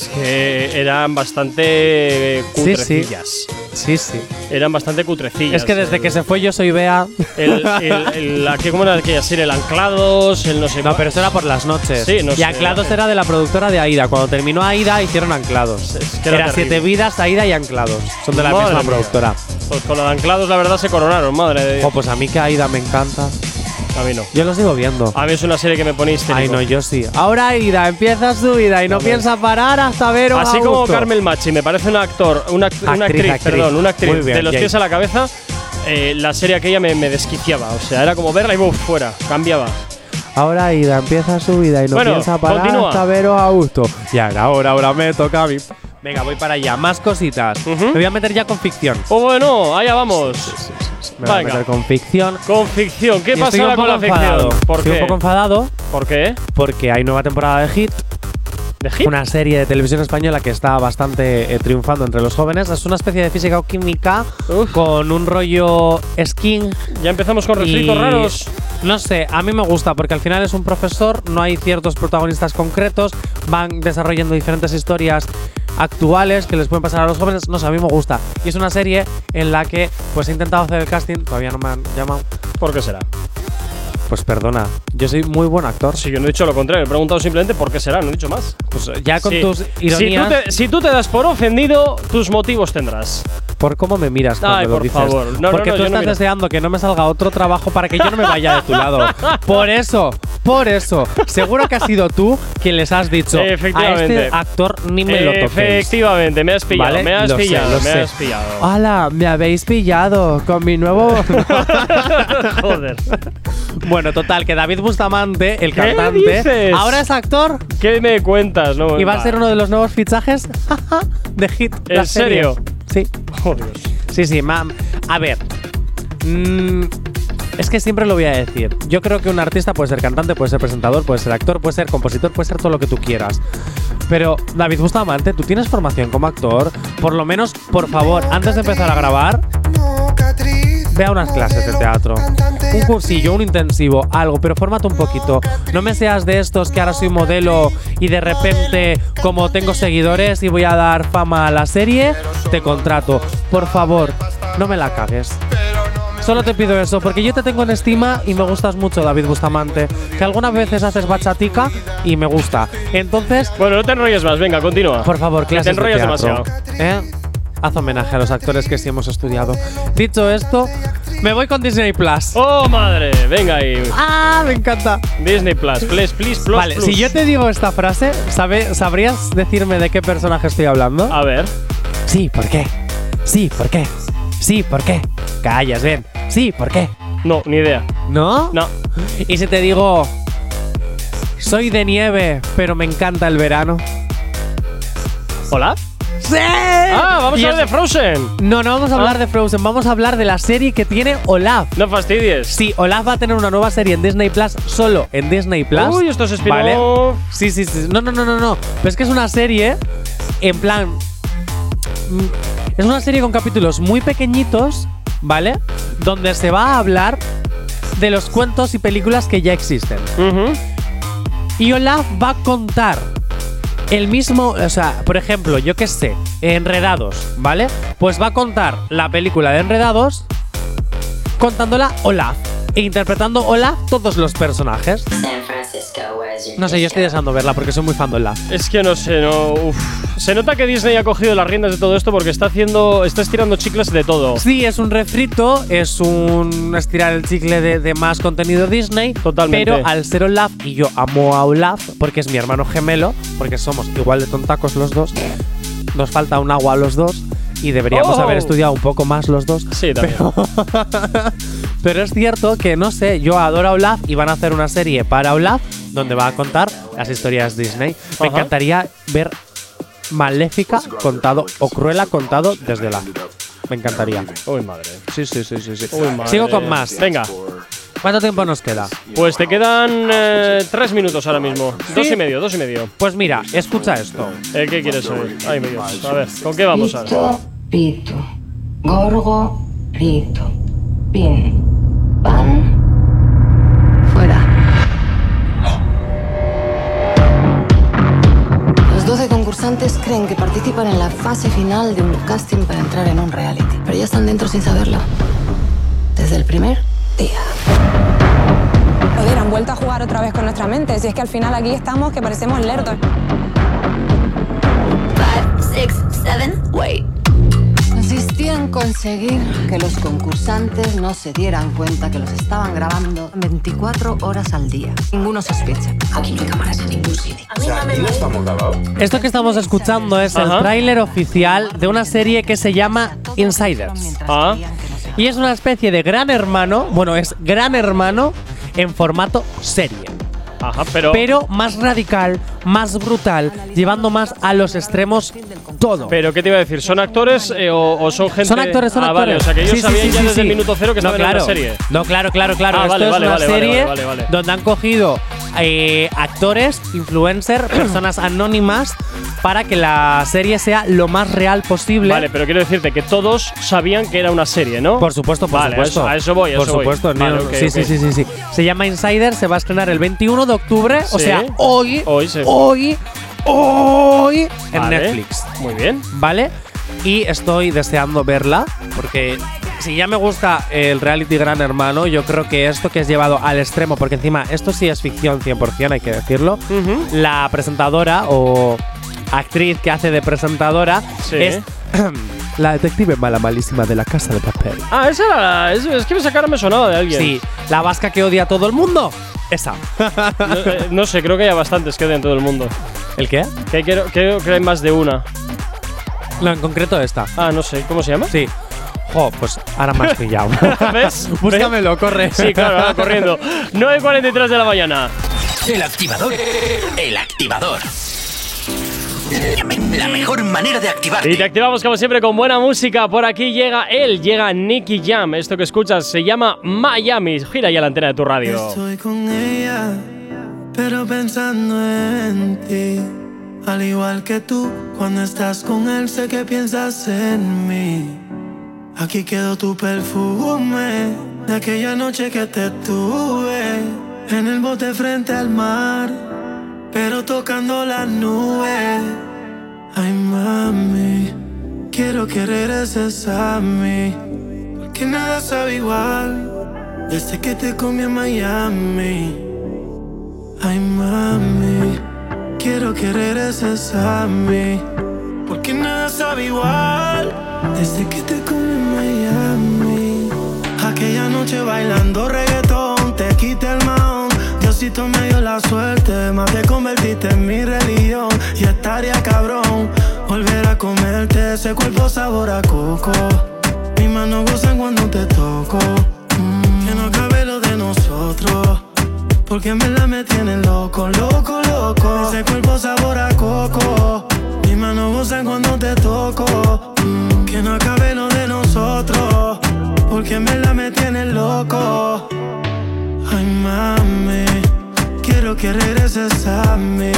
Es que eran bastante
Sí, sí.
cutrecillas.
Sí, sí.
eran bastante cutrecillas.
Es que desde
El-
que se fue Yo Soy Bea.
El, el, el- ¿Cómo era aquella serie? El Anclados, el no sé
No,
cuál.
pero eso era por las noches.
Sí, no
y
sé.
Anclados era de la productora de Aida. Cuando terminó Aida, hicieron Anclados.
que era.
Siete Vidas, Aida y Anclados. Son de la
Madre
misma
mía.
productora.
Pues con la de Anclados, la verdad, se coronaron, madre de Dios.
Oh, pues a mí que Aida me encanta.
A mí no.
Yo lo sigo viendo.
A mí es una serie que me histérico.
Ay, no, yo sí. Ahora Aida empieza su vida y no piensa parar hasta ver
Así como Carmel Machi, me parece un actor, una, act- una
Actriz,
actriz,
actriz.
perdón, una actriz
bien,
de los pies a la cabeza. eh, la serie aquella me, me desquiciaba, o sea, era como verla y ¡buf! fuera, cambiaba.
Ahora Aida empieza su vida y no
Bueno,
piensa parar
continúa.
hasta veros a gusto. Y ahora, ahora, ahora me toca a mí. Venga, voy para allá. Más cositas. Me voy a meter ya con ficción.
Oh, bueno, allá vamos.
Me voy a
Venga.
meter con ficción.
Con ficción, ¿qué pasa con la
enfadado.
ficción? ¿Por
Estoy
qué?
un poco enfadado
¿Por qué?
porque hay nueva temporada de Hit.
¿De Hit?
Una serie de televisión española que está bastante eh, triunfando entre los jóvenes. Es una especie de física o química con un rollo skin.
Ya empezamos con refritos raros.
No sé, a mí me gusta porque al final es un profesor, no hay ciertos protagonistas concretos, van desarrollando diferentes historias actuales que les pueden pasar a los jóvenes. No sé, a mí me gusta. Y es una serie en la que pues he intentado hacer el casting, todavía no me han llamado.
¿Por qué será?
Pues perdona, yo soy muy buen actor.
Sí, yo no he dicho lo contrario, he preguntado simplemente por qué será, no he dicho más.
Pues ya con
Sí.
tus
Si
ironías,
tú, te, si tú te das por ofendido, tus motivos tendrás.
por cómo me miras cuando
Ay,
lo
por
dices.
favor. No,
Porque
no,
tú
no
estás
miro.
deseando que no me salga otro trabajo para que yo no me vaya de tu lado. Por eso, por eso. Seguro que has sido tú quien les has dicho a este actor ni me lo toquéis.
Efectivamente, me has pillado,
Vale,
me has
lo
pillado, me
sé.
has pillado.
¡Hala! Me habéis pillado con mi nuevo.
Joder.
bueno, total, que David Bustamante, el
¿Qué
cantante,
dices?
ahora es actor
¿Qué me cuentas? No,
y va a ser uno de los nuevos fichajes de Hit.
¿En serio?
Sí.
Oh, Dios.
Sí, sí, mam. A ver. mm, es que siempre lo voy a decir. Yo creo que un artista puede ser cantante, puede ser presentador, puede ser actor, puede ser compositor, puede ser todo lo que tú quieras. Pero, David Bustamante, tú tienes formación como actor. Por lo menos, por favor, antes de empezar a grabar, ve a unas clases de teatro. Un cursillo, un intensivo, algo, pero fórmate un poquito. No me seas de estos que ahora soy modelo y de repente, como tengo seguidores y voy a dar fama a la serie, te contrato. Por favor, no me la cagues. Solo te pido eso, porque yo te tengo en estima y me gustas mucho, David Bustamante. Que algunas veces haces bachatica y me gusta. Entonces,
Bueno, no te enrolles más, venga, continúa.
por favor,
Que te
clases de
enrollas
teatro.
demasiado.
¿Eh? Haz homenaje a los actores que sí hemos estudiado. Dicho esto, me voy con Disney Plus.
¡Oh, madre! Venga ahí.
¡Ah! Me encanta.
Disney Plus, please, please, plus,
Vale,
plus.
si yo te digo esta frase, ¿sabe, ¿sabrías decirme de qué personaje estoy hablando?
A ver.
Sí, ¿por qué? Sí, ¿por qué? Sí, ¿por qué? Callas, ven. Sí, ¿por qué?
No, ni idea.
¿No?
No.
Y si te digo, soy de nieve, pero me encanta el verano.
¿Hola?
¡Sí!
Ah, vamos
Y
a hablar de Frozen.
No, no vamos a hablar
Ah.
de Frozen, vamos a hablar de la serie que tiene Olaf.
No fastidies.
Sí, Olaf va a tener una nueva serie en Disney Plus, solo en Disney Plus.
Uy, esto es.
¿Vale? Sí, sí, sí. No, no, no, no, no. Pero es que es una serie en plan. mm, Es una serie con capítulos muy pequeñitos, ¿vale? Donde se va a hablar de los cuentos y películas que ya existen. Y Olaf va a contar el mismo, o sea, por ejemplo, yo qué sé, Enredados, ¿vale? Pues va a contar la película de Enredados contándola Olaf e interpretando Olaf todos los personajes. No sé, yo estoy deseando verla porque soy muy fan de Olaf.
Es que no sé, no. uf. Se nota que Disney ha cogido las riendas de todo esto porque está haciendo. está estirando chicles de todo.
Sí, es un refrito, es un estirar el chicle de, de más contenido Disney.
Totalmente.
Pero al ser Olaf, y yo amo a Olaf porque es mi hermano gemelo, porque somos igual de tontacos los dos, nos falta un agua a los dos y deberíamos
Oh.
haber estudiado un poco más los dos.
Sí, también.
Pero, pero es cierto que, no sé, yo adoro a Olaf y van a hacer una serie para Olaf donde va a contar las historias Disney. Me
Ajá.
encantaría ver Maléfica contado o Cruella contado desde Olaf. Me encantaría.
Uy, madre.
Sí, sí, sí, sí. sí.
Uy, madre.
Sigo con más.
Venga.
¿Cuánto tiempo nos queda?
Pues te quedan eh, tres minutos ahora mismo.
¿Sí?
Dos y medio, dos y medio.
Pues mira, escucha esto.
Eh, ¿Qué quieres saber? Ay, mi Dios. A ver, ¿con qué vamos ahora?
Pito, pito, gorgo, rito, pin, pan, fuera. Los 12 concursantes creen que participan en la fase final de un casting para entrar en un reality, pero ya están dentro sin saberlo. Desde el primer día.
Joder, han vuelto a jugar otra vez con nuestra mente. Si es que al final aquí estamos que parecemos lerdos.
Six, seven, wait. En conseguir que los concursantes no se dieran cuenta que los estaban grabando 24 horas al día. Ninguno sospecha. Aquí no hay cámaras en ningún sitio. A mí no me
estamos Esto que estamos escuchando es el
Ajá.
tráiler oficial de una serie que se llama Insiders.
Ah.
Y es una especie de gran hermano, bueno, es gran hermano en formato serie.
Ajá, pero.
Pero más radical, más brutal, llevando más a los extremos todo.
Pero, ¿qué te iba a decir? ¿Son actores eh, o, o son gente.?
Son actores, son
ah,
actores.
Vale, o sea que ellos
Sí,
sabían
sí,
ya desde el minuto cero que
no, claro.
en una serie.
No, claro, claro, claro.
Ah,
Esto
vale,
es
vale,
una serie donde han cogido eh, actores, influencers, personas anónimas para que la serie sea lo más real posible.
Vale, pero quiero decirte que todos sabían que era una serie, ¿no?
Por supuesto, por
Vale, a
supuesto.
eso- a eso voy, a
Por
eso voy.
supuesto,
Vale,
no,
ok,
sí, sí, sí, sí, sí. Se llama Insider, se va a estrenar el 21 de octubre, o
Sí.
sea, hoy,
Hoy se-
hoy, hoy en
Vale.
Netflix.
Muy bien.
¿Vale? Y estoy deseando verla porque si ya me gusta el reality Gran Hermano, yo creo que esto que es llevado al extremo, porque encima esto sí es ficción 100%, hay que decirlo. La presentadora o actriz que hace de presentadora
Sí.
es la detective mala malísima de la casa de papel.
Ah, esa era la. Es, es que esa cara me sonaba de alguien.
Sí, la vasca que odia a todo el mundo. Esa.
No, eh, no sé, creo que hay bastantes que odian todo el mundo.
¿El qué?
Que creo, creo que hay más de una.
No, en concreto esta.
Ah, no sé. ¿Cómo se llama?
Sí. Jo, pues ahora has pillado.
¿Ves?
Búscamelo, corre.
Sí, claro, ahora corriendo. 9.43 de la mañana.
El activador. El activador. La mejor manera de activar.
Y te activamos como siempre con buena música. Por aquí llega él, llega Nicky Jam. Esto que escuchas se llama Miami. Gira ya la antena de tu radio.
Estoy con ella, pero pensando en ti. Al igual que tú, cuando estás con él, sé que piensas en mí. Aquí quedó tu perfume de aquella noche que te tuve en el bote frente al mar, pero tocando las nubes. Ay, mami, quiero que regreses a mí, porque nada sabe igual desde que te comí en Miami. Ay, mami, quiero que regreses a mí, porque nada sabe igual desde que te comí en Miami. Aquella noche bailando reggaetón, Diosito me dio la suerte, más te convertiste en mi religión. Y estaría cabrón volver a comerte ese cuerpo sabor a coco. Mis manos gozan cuando te toco. Mm, que no acabe lo de nosotros. Porque en verdad me tienen loco, loco, loco. Ese cuerpo sabor a coco. Mis manos gozan cuando te toco. Mm, que no acabe lo de nosotros. Porque en verdad me tienen loco. Ay, mami. Quiero que regreses a mí.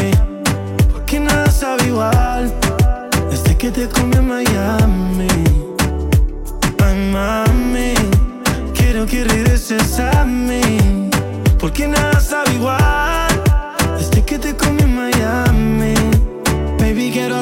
Porque nada sabe igual. Desde que te comí en Miami. Ay, mami. Quiero que regreses a mí. Porque nada sabe igual. Desde que te comí en Miami.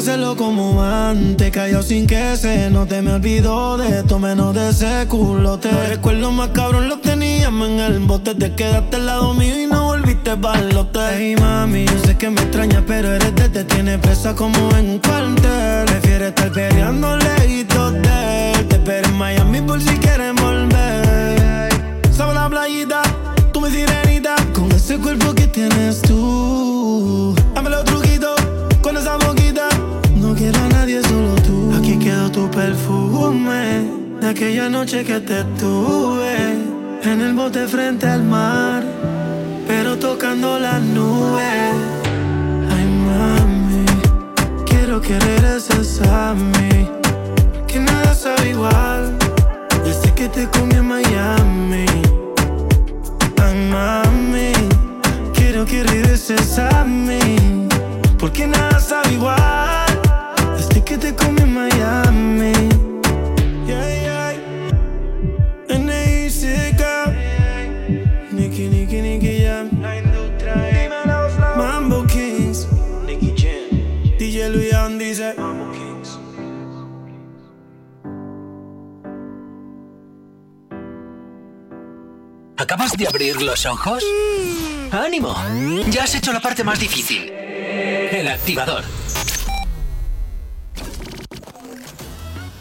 Hacerlo como antes. Cayó sin que se no te me olvidó de esto, menos de ese culote. Recuerdo más cabrón, lo teníamos en el bote. Te quedaste al lado mío y no volviste balote. Hey, mami, yo sé que me extrañas, pero eres de te tiene presa como en un cuartel. Prefieres estar peleando lejitos de. Te espero en Miami por si quieres volver. Sobre la playita, tú mi sirenita. Con ese cuerpo que tienes tú. Dame los truquitos con esa boquita. Quiero a nadie, solo tú. Aquí quedó tu perfume de aquella noche que te tuve en el bote frente al mar, pero tocando las nubes. Ay, mami, quiero que regreses a mí. Que nada sabe igual desde que te comí en Miami. Ay, mami, quiero que regreses a mí. Porque nada sabe igual que te comí Miami. Yeah, yeah. N.I.C.K. Nicky, Nicky, Nicky Jam. Mambo Kings. Nicky Jam. DJ Luyan dice. Mambo Kings.
¿Acabas de abrir los ojos? Mm. ¡Ánimo! Ya has hecho la parte más difícil. El activador.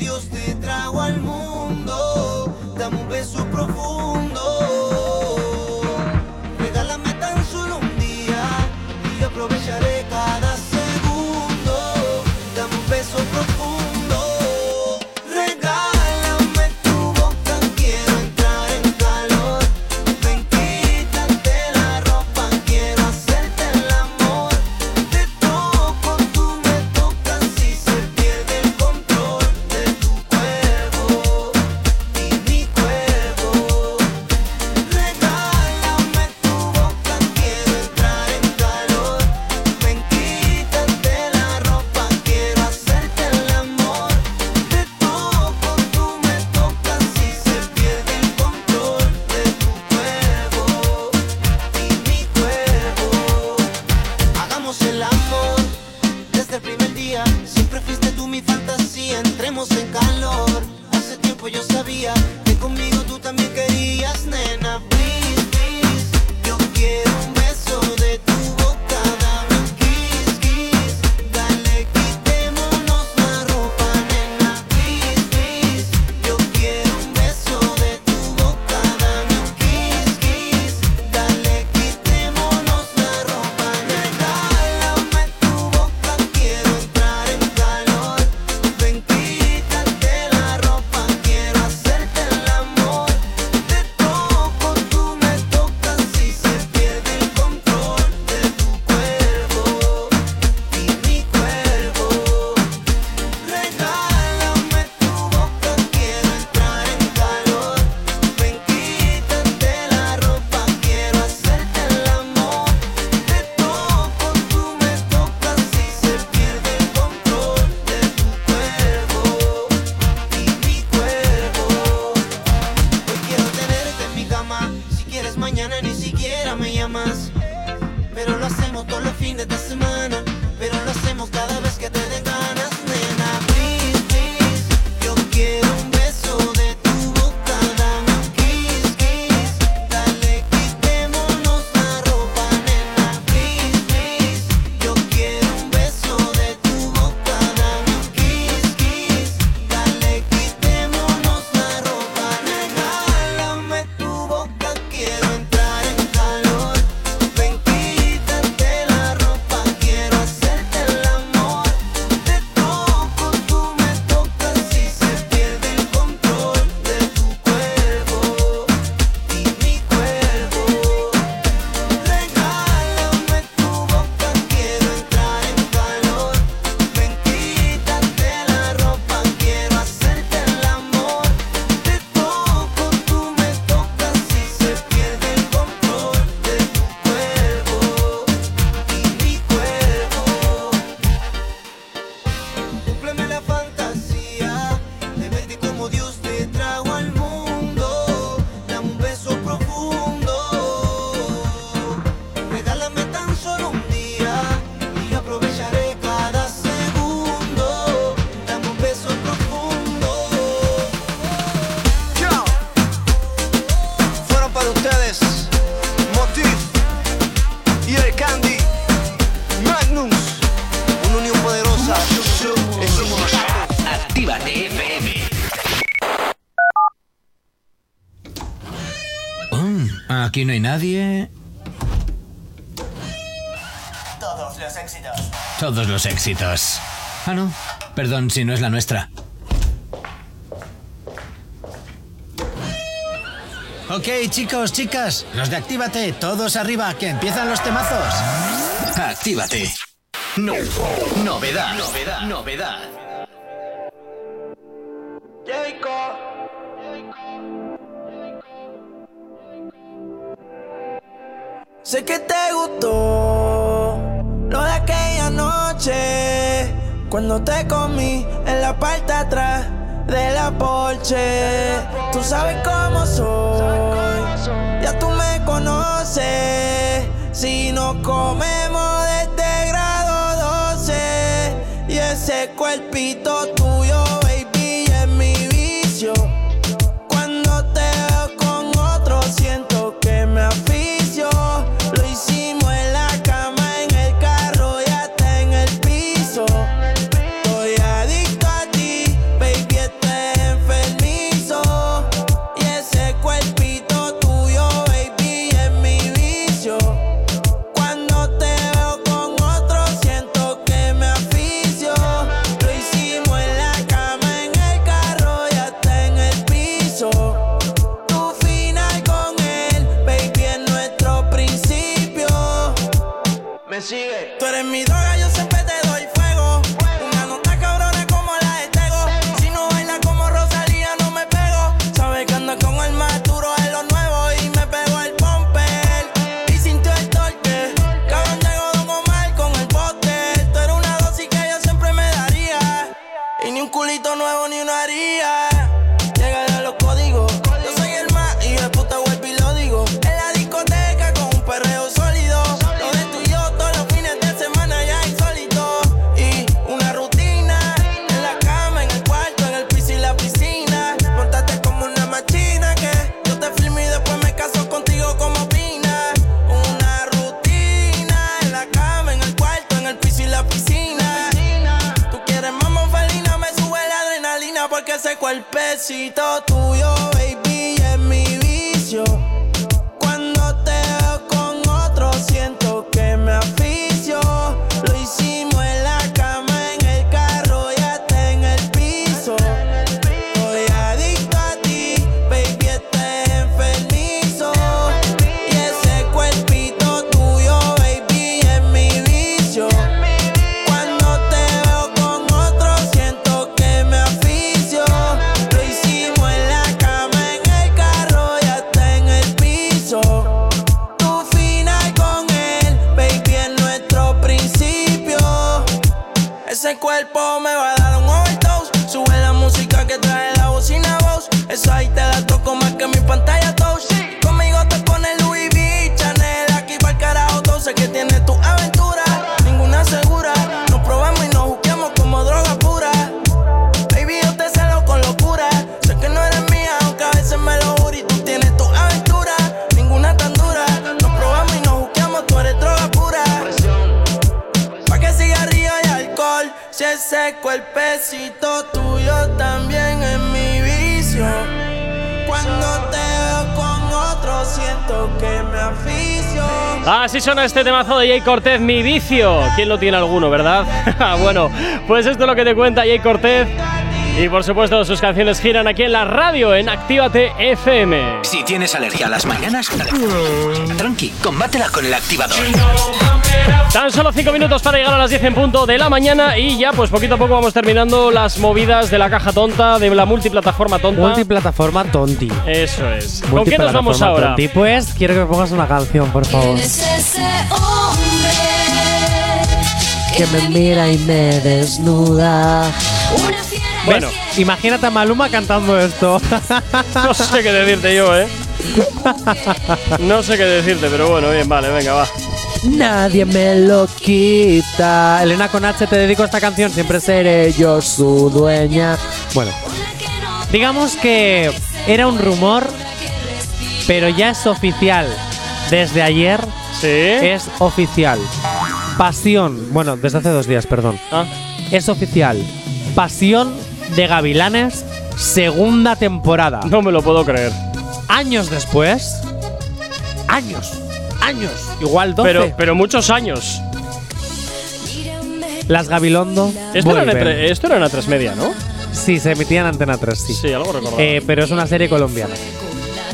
Dios te trajo al mundo. Dame un beso profundo.
éxitos.
Ah, no. Perdón si no es la nuestra. Ok, chicos, chicas, los de Actívate, todos arriba, que empiezan los temazos. Actívate. No. Novedad. Novedad. Novedad.
te comí. Assim, tá necesito tuyo. este
temazo de Jay Cortez, Mi Vicio? ¿Quién lo tiene alguno, verdad? Ah, bueno, pues esto es lo que te cuenta Jay Cortez. Y por supuesto, sus canciones giran aquí en la radio, en Actívate FM.
Si tienes alergia a las mañanas, mm. tranqui, combátela con el activador.
Tan solo 5 minutos para llegar a las 10 en punto de la mañana y ya pues poquito a poco vamos terminando las movidas de la caja tonta, de la multiplataforma tonta.
Multiplataforma tonti.
Eso es. ¿Con qué nos vamos ahora?
Tonti? Pues quiero que me pongas una canción, por favor. Que me mira y me desnuda.
Bueno,
imagínate a Maluma cantando esto.
no sé qué decirte yo, ¿eh? no sé qué decirte, pero bueno, bien, vale, venga, va.
Nadie me lo quita. Elena con H te dedico a esta canción, siempre seré yo su dueña. Bueno, digamos que era un rumor, pero ya es oficial. Desde ayer ¿Sí? es oficial. Pasión, bueno, desde hace dos días, perdón.
Ah.
Es oficial. Pasión de Gavilanes, segunda temporada.
No me lo puedo creer.
Años después, años Igual 12.
Pero, pero muchos años.
Las Gabilondo.
Esto era, entre- esto era en A3 Media, ¿no?
Sí, se emitía en Antena 3, sí.
Sí, algo recordaba.
Eh, pero es una serie colombiana.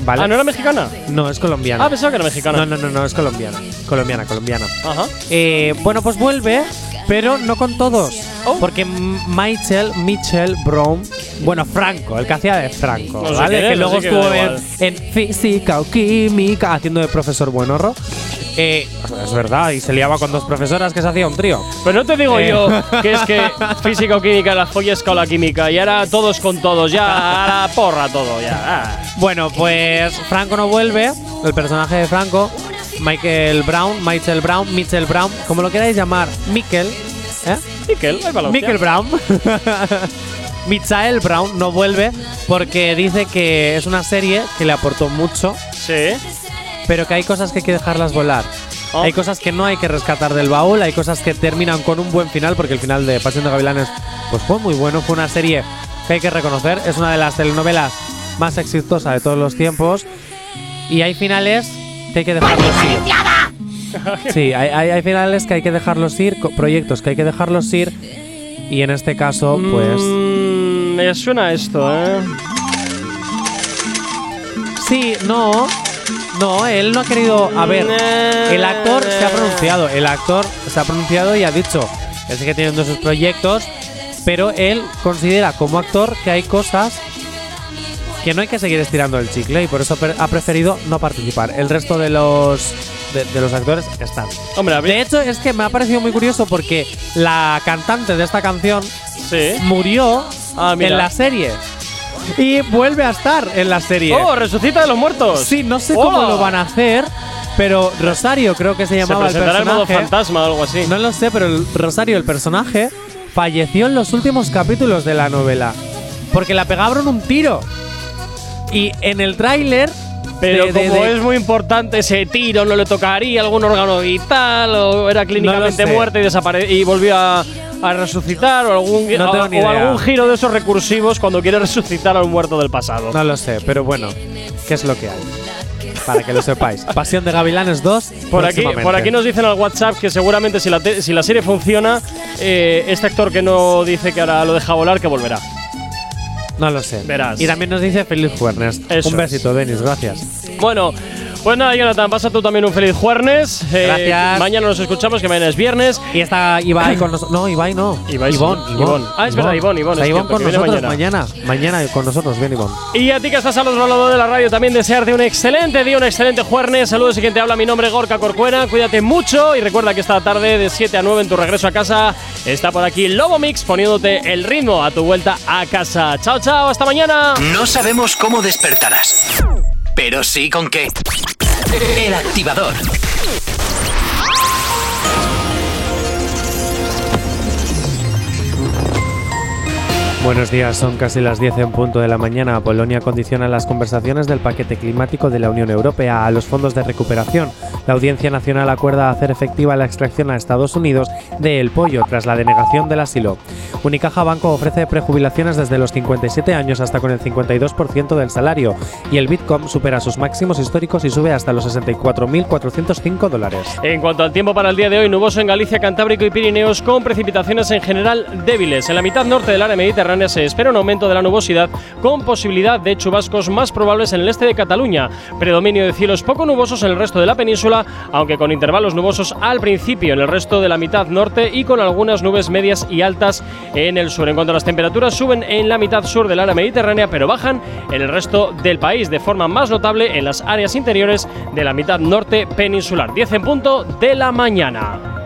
¿Vale?
Ah, ¿no era mexicana?
No, es colombiana.
Ah, pensaba que era mexicana.
No, no, no, no, es colombiana. Colombiana, colombiana.
Ajá.
Eh, bueno, pues vuelve, pero no con todos. Porque M- Michael, Mitchell Brown, bueno, Franco, el que hacía de Franco,
No sé
¿vale? que luego estuvo en, en física o química haciendo de profesor buenorro. Eh, es verdad, y se liaba con dos profesoras que se hacía un trío.
Pero no te digo
Eh.
yo que es que física o química, la follesca o la química, y ahora todos con todos, ya a la porra todo, ya. ah.
Bueno, pues Franco no vuelve, el personaje de Franco, Michael Brown, Michael Brown, Mitchell Brown, como lo queráis llamar, Mikel, ¿eh?
Hostia.
Michael Brown. Michael Brown no vuelve porque dice que es una serie que le aportó mucho,
Sí.
Pero que hay cosas que hay que dejarlas volar.
Oh.
Hay cosas que no hay que rescatar del baúl, hay cosas que terminan con un buen final, porque el final de Pasión de Gavilanes pues fue muy bueno, fue una serie que hay que reconocer, es una de las telenovelas más exitosas de todos los tiempos, y hay finales que hay que dejarlos ir. Sí, hay, hay- hay finales que hay que dejarlos ir, proyectos que hay que dejarlos ir, y en este caso, pues...
Mm, me suena esto, ¿eh?
Sí, no. No, él no ha querido. A ver, el actor se ha pronunciado. El actor se ha pronunciado y ha dicho. Él sigue teniendo sus proyectos, pero él considera como actor que hay cosas que no hay que seguir estirando el chicle y por eso ha preferido no participar. El resto de los de, de los actores están.
Hombre, a.
De hecho, es que me ha parecido muy curioso porque la cantante de esta canción murió
Ah,
en la serie. Y vuelve a estar en la serie.
¡Oh, resucita de los muertos!
Sí, no sé cómo
¡Hola!
lo van a hacer, pero Rosario creo que se
Se
llamaba el
modo
personaje.
fantasma o algo así.
No lo sé, pero el Rosario, el personaje, falleció en los últimos capítulos de la novela. Porque la pegaron un tiro. Y en el tráiler.
Pero
de- de-
como
de-
es muy importante ese tiro, no le tocaría algún órgano vital, o era clínicamente
No
muerta y, y volvió a, a resucitar, o algún,
No
o- o algún giro de esos recursivos cuando quiere resucitar a un muerto del pasado.
No lo sé, pero bueno, ¿qué es lo que hay? Para que lo sepáis. Pasión de Gavilanes 2.
Por aquí, por aquí nos dicen al WhatsApp que seguramente si la, te- si la serie funciona, eh, este actor que no dice que ahora lo deja volar, que volverá.
No lo sé.
Verás.
Y también nos dice feliz jueves.
Eso
Un besito, Denis, gracias.
Bueno, pues nada, Jonathan, pasa tú también un feliz jueves. Eh,
Gracias.
Mañana nos escuchamos, que mañana es viernes.
Y está Ibai con nosotros. No, Ibai no.
Ibai sí.
Ivón,
Ivón.
Ivón.
Ah, es verdad, Ivón, Ivón,
Está Ivón con nosotros
mañana.
mañana. mañana. con nosotros, bien Ivón.
Y a ti que estás al otro lado de la radio, también desearte un excelente día, un excelente jueves. Saludos y quien te habla, mi nombre es Gorka Corcuera. Cuídate mucho y recuerda que esta tarde de 7 a 9 en tu regreso a casa está por aquí Lobo Mix poniéndote el ritmo a tu vuelta a casa. Chao, chao, hasta mañana.
No sabemos cómo despertarás, pero sí con qué. El activador.
Buenos días, son casi las 10 en punto de la mañana. Polonia condiciona las conversaciones del paquete climático de la Unión Europea a los fondos de recuperación. La Audiencia Nacional acuerda hacer efectiva la extracción a Estados Unidos de el pollo tras la denegación del asilo. Unicaja Banco ofrece prejubilaciones desde los 57 años hasta con el 52% del salario y el Bitcoin supera sus máximos históricos y sube hasta los 64.405 dólares.
En cuanto al tiempo para el día de hoy, nuboso en Galicia, Cantábrico y Pirineos con precipitaciones en general débiles. En la mitad norte del área mediterránea se espera un aumento de la nubosidad con posibilidad de chubascos más probables en el este de Cataluña. Predominio de cielos poco nubosos en el resto de la península, aunque con intervalos nubosos al principio en el resto de la mitad norte y con algunas nubes medias y altas en el sur. En cuanto a las temperaturas, suben en la mitad sur del área mediterránea, pero bajan en el resto del país, de forma más notable en las áreas interiores de la mitad norte peninsular. 10 en punto de la mañana.